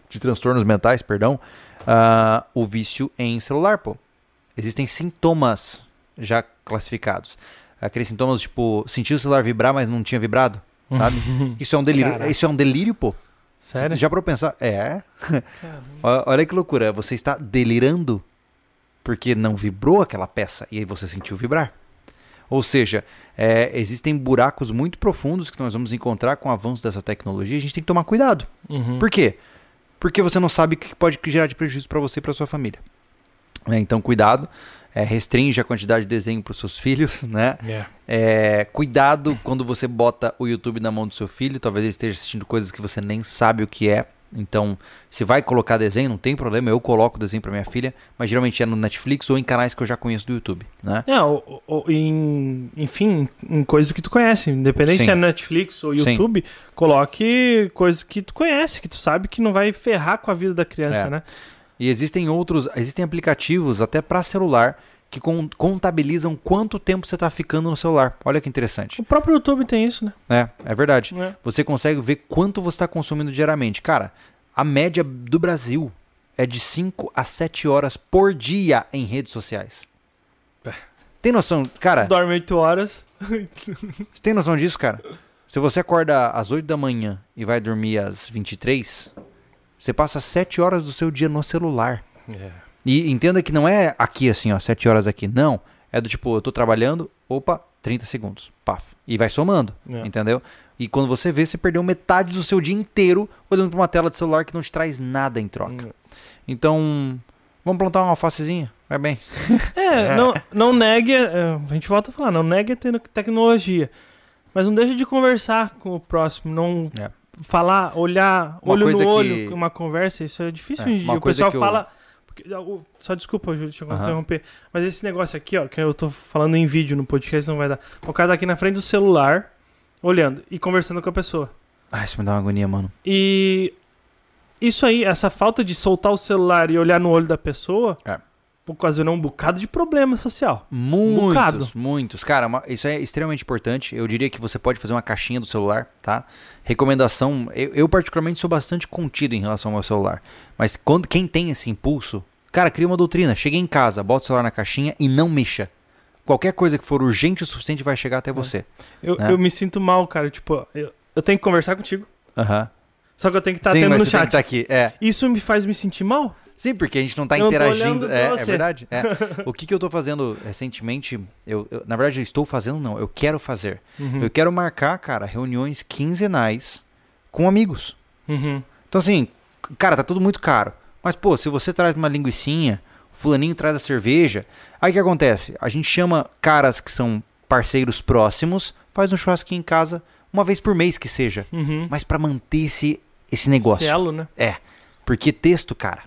de transtornos mentais, perdão, ah, o vício em celular, pô. Existem sintomas já classificados. Aqueles sintomas, tipo, sentir o celular vibrar, mas não tinha vibrado, sabe? Isso é um delírio. Caraca. Isso é um delírio, pô. Sério? Já para pensar, é. Olha que loucura, você está delirando porque não vibrou aquela peça e aí você sentiu vibrar. Ou seja, é, existem buracos muito profundos que nós vamos encontrar com o avanço dessa tecnologia e a gente tem que tomar cuidado. Uhum. Por quê? Porque você não sabe o que pode gerar de prejuízo para você e para sua família. Né, Então, cuidado. É, restringe a quantidade de desenho para os seus filhos, né? É. É, cuidado quando você bota o YouTube na mão do seu filho, talvez ele esteja assistindo coisas que você nem sabe o que é. Então, se vai colocar desenho, não tem problema, eu coloco desenho para minha filha, mas geralmente é no Netflix ou em canais que eu já conheço do YouTube, né? É, ou- ou- em, enfim, em coisas que tu conhece. Independente Sim. se é Netflix ou Sim. YouTube, coloque coisas que tu conhece, que tu sabe que não vai ferrar com a vida da criança, É. né? E existem outros, existem aplicativos até para celular que con- contabilizam quanto tempo você está ficando no celular. Olha que interessante. O próprio YouTube tem isso, né? É, é verdade. É. Você consegue ver quanto você está consumindo diariamente. Cara, a média do Brasil é de 5 a 7 horas por dia em redes sociais. É. Tem noção, cara? Tu dorme 8 horas. Você tem noção disso, cara? Se você acorda às 8 da manhã e vai dormir às 23, você passa 7 horas do seu dia no celular. É. E entenda que não é aqui assim, ó, 7 horas aqui. Não. É do tipo, eu tô trabalhando, opa, 30 segundos. Paf. E vai somando. É. Entendeu? E quando você vê, você perdeu metade do seu dia inteiro olhando pra uma tela de celular que não te traz nada em troca. Hum. Então, vamos plantar uma alfacezinha? Vai bem. É, não, não negue. é, A gente volta a falar, não negue a te- tecnologia. Mas não deixe de conversar com o próximo. Não É. falar, olhar, Uma olho no que- olho, uma conversa, isso é difícil É, hoje em uma dia. O pessoal que eu- fala. o- só desculpa, Júlio, deixa eu Aham. interromper. Mas esse negócio aqui, ó, que eu tô falando em vídeo no podcast, não vai dar. O cara tá aqui na frente do celular, olhando e conversando com a pessoa. Ai, isso me dá uma agonia, mano. E isso aí, essa falta de soltar o celular e olhar no olho da pessoa, É. ocasionou um bocado de problema social. Muitos, bocado. muitos. Cara, uma- isso é extremamente importante. Eu diria que você pode fazer uma caixinha do celular, tá? Recomendação, eu, eu particularmente sou bastante contido em relação ao meu celular. Mas quando quem tem esse impulso, cara, cria uma doutrina. Cheguei em casa, bota o celular na caixinha e não mexa. Qualquer coisa que for urgente o suficiente vai chegar até você. Eu, Né? eu me sinto mal, cara. Tipo, eu, eu tenho que conversar contigo. Aham. Só que eu tenho que estar Sim, atendo no chat. tá aqui. É. Isso me faz me sentir mal? Sim, porque a gente não tá tô interagindo. é, é verdade. é. O que, que eu tô fazendo recentemente? Eu, eu- na verdade, eu estou fazendo, não. Eu quero fazer. Uhum. Eu quero marcar, cara, reuniões quinzenais com amigos. Uhum. Então, assim, cara, tá tudo muito caro. Mas, pô, se você traz uma linguiçinha, o fulaninho traz a cerveja, aí o que acontece? A gente chama caras que são parceiros próximos, faz um churrasquinho em casa, uma vez por mês que seja. Uhum. Mas pra manter esse, esse negócio. Cielo, né? É. Porque texto, cara,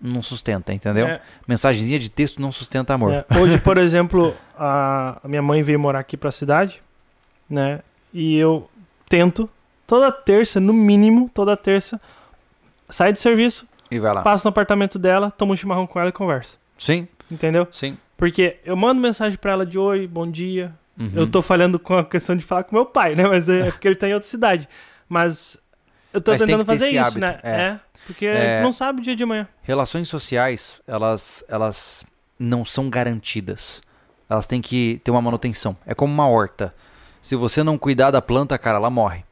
não sustenta, entendeu? É, Mensagenzinha de texto não sustenta amor. é. Hoje, por exemplo, a, a minha mãe veio morar aqui pra cidade, né? E eu tento, toda terça, no mínimo, toda terça, sair do serviço, E vai lá. passo no apartamento dela, tomo um chimarrão com ela e converso. Sim, Entendeu? sim. Porque eu mando mensagem pra ela de oi, bom dia, Uhum. Eu tô falhando com a questão de falar com meu pai, né? Mas é porque ele tá em outra cidade. Mas eu tô Mas tentando fazer isso, hábito, né? é. Porque É. tu não sabe o dia de amanhã. Relações sociais, elas, elas não são garantidas. Elas têm que ter uma manutenção. É como uma horta. Se você não cuidar da planta, cara, ela morre.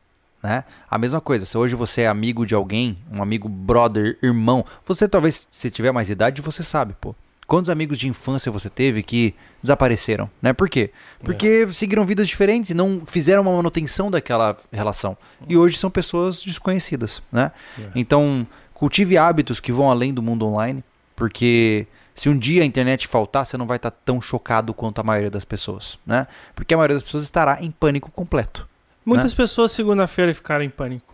Né? A mesma coisa, se hoje você é amigo de alguém, um amigo brother, irmão, você talvez, se tiver mais idade, você sabe, pô. Quantos amigos de infância você teve que desapareceram, né? Por quê? Porque seguiram vidas diferentes e não fizeram uma manutenção daquela relação. E hoje são pessoas desconhecidas, né? É. Então, cultive hábitos que vão além do mundo online, porque se um dia a internet faltar, você não vai estar tão chocado quanto a maioria das pessoas, né? Porque a maioria das pessoas estará em pânico completo. Muitas pessoas segunda-feira ficaram em pânico.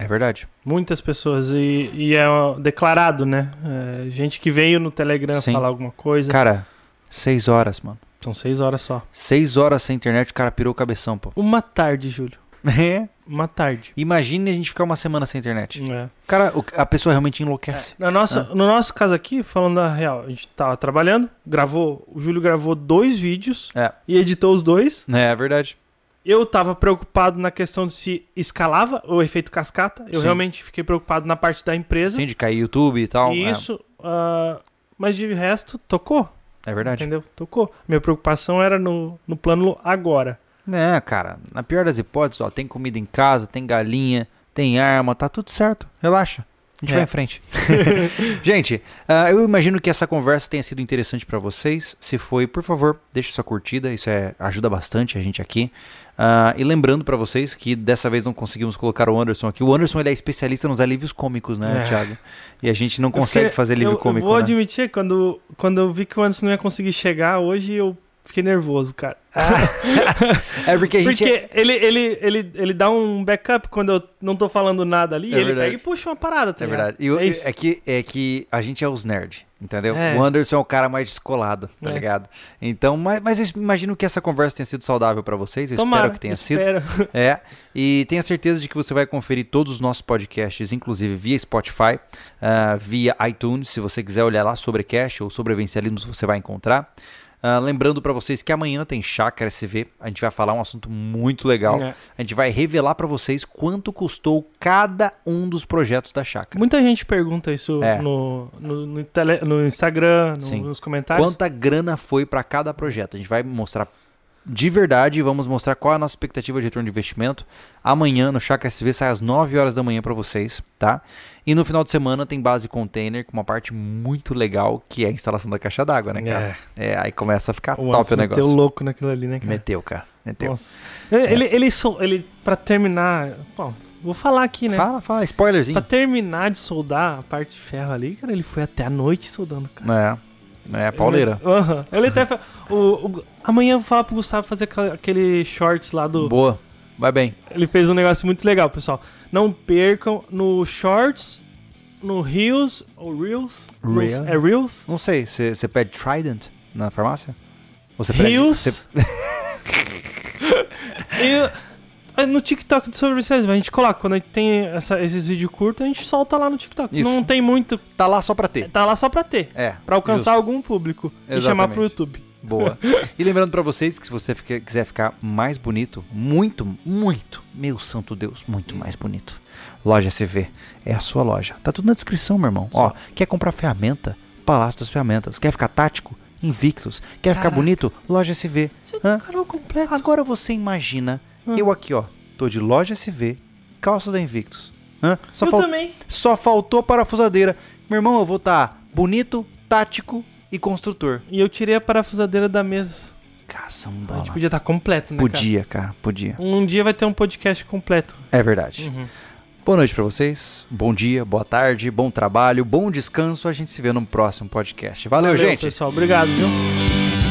É verdade. Muitas pessoas. E, e é declarado, né? É, gente que veio no Telegram Sim. falar alguma coisa. Cara, seis horas, mano. São seis horas só. Seis horas sem internet, o cara pirou o cabeção, pô. Uma tarde, Júlio. É. Uma tarde. Imagine a gente ficar uma semana sem internet. É. Cara, a pessoa realmente enlouquece. Na nossa, Ah. No nosso caso aqui, falando a real, a gente tava trabalhando, gravou, o Júlio gravou dois vídeos É, e editou os dois. é, é verdade. Eu tava preocupado na questão de se escalava o efeito cascata. Eu Sim. realmente fiquei preocupado na parte da empresa. Sim, de cair YouTube e tal. é. Isso. ah, mas de resto, tocou. É, verdade. Entendeu? Tocou. Minha preocupação era no, no plano agora. É, cara, na pior das hipóteses, ó, tem comida em casa, tem galinha, tem arma, tá tudo certo. Relaxa. A gente É. vai em frente. gente, ah, eu imagino que essa conversa tenha sido interessante pra vocês. Se foi, por favor, deixe sua curtida, isso é, ajuda bastante a gente aqui. Ah, e lembrando pra vocês que dessa vez não conseguimos colocar o Anderson aqui. O Anderson ele é especialista nos alívios cômicos, né, É. Thiago? E a gente não consegue fazer alívio eu, cômico. Eu vou né? admitir, quando, quando eu vi que o Anderson não ia conseguir chegar hoje, eu fiquei nervoso, cara. É porque a gente. Porque ele, ele, ele, ele dá um backup quando eu não tô falando nada ali, É ele verdade. pega e puxa uma parada, tá É ligado? verdade. E o- É isso. é, que, é que a gente é os nerds, entendeu? É. O Anderson é o cara mais descolado, tá É. ligado? Então, mas, mas eu imagino que essa conversa tenha sido saudável pra vocês. Eu Tomara, espero que tenha sido. espero. É. E tenha certeza de que você vai conferir todos os nossos podcasts, inclusive via Spotify, ah, via iTunes. Se você quiser olhar lá sobre Cash ou sobre Vencialismos, você vai encontrar. Ah, lembrando pra vocês que amanhã tem Chácara SV. A gente vai falar um assunto muito legal. É. A gente vai revelar pra vocês quanto custou cada um dos projetos da Chácara. Muita gente pergunta isso É. no, no, no tele- no Instagram, nos comentários. Quanta grana foi pra cada projeto? A gente vai mostrar de verdade vamos mostrar qual é a nossa expectativa de retorno de investimento. Amanhã no Chakra SV sai às 9 horas da manhã pra vocês, tá? E no final de semana tem base container com uma parte muito legal que é a instalação da caixa d'água, né, cara? É. aí começa a ficar O top o negócio. meteu louco naquilo ali, né, cara? Meteu, cara. Meteu. Nossa. Ele, ele, sol- ele, pra terminar, bom, vou falar aqui, né? Fala, fala, spoilerzinho. Pra terminar de soldar a parte de ferro ali, cara, ele foi até a noite soldando, cara. É. É, pauleira. Ele, Aham. Ele até. o, o- amanhã eu vou falar pro Gustavo fazer aquele shorts lá do. Boa. Vai bem. Ele fez um negócio muito legal, pessoal. Não percam no shorts, no Reels. Ou Reels? Reel? É Reels? Não sei, você pede Trident na farmácia? Você pede- Reels. cê- no TikTok do Sobre Vocês, a gente coloca. Quando a gente tem essa- esses vídeos curtos, a gente solta lá no TikTok. Isso. Não tem muito. Tá lá só pra ter. Tá lá só pra ter. É. Pra alcançar justo. algum público. E chamar pro Exatamente. YouTube. Boa. E lembrando pra vocês que se você fica- quiser ficar mais bonito, muito, muito, meu santo Deus, muito mais bonito. Loja SV é a sua loja. Tá tudo na descrição, meu irmão. Ó, quer comprar ferramenta? Palácio das Ferramentas. Quer ficar tático? Invictus. Quer ficar Caraca. bonito? Loja SV. Hã? Canal completo. Agora você imagina, Hã? eu aqui, ó, tô de loja SV, calça da Invictus. Hã? Só, eu fal- também. só faltou parafusadeira. Meu irmão, eu vou estar bonito, tático e construtor. E eu tirei a parafusadeira da mesa. A Caçamba. gente podia estar completo, né, Podia, cara, podia. cara? Um dia vai ter um podcast completo. É verdade. Uhum. Boa noite pra vocês. Bom dia, boa tarde, bom trabalho, bom descanso. A gente se vê no próximo podcast. Valeu, gente. pessoal. Obrigado, viu?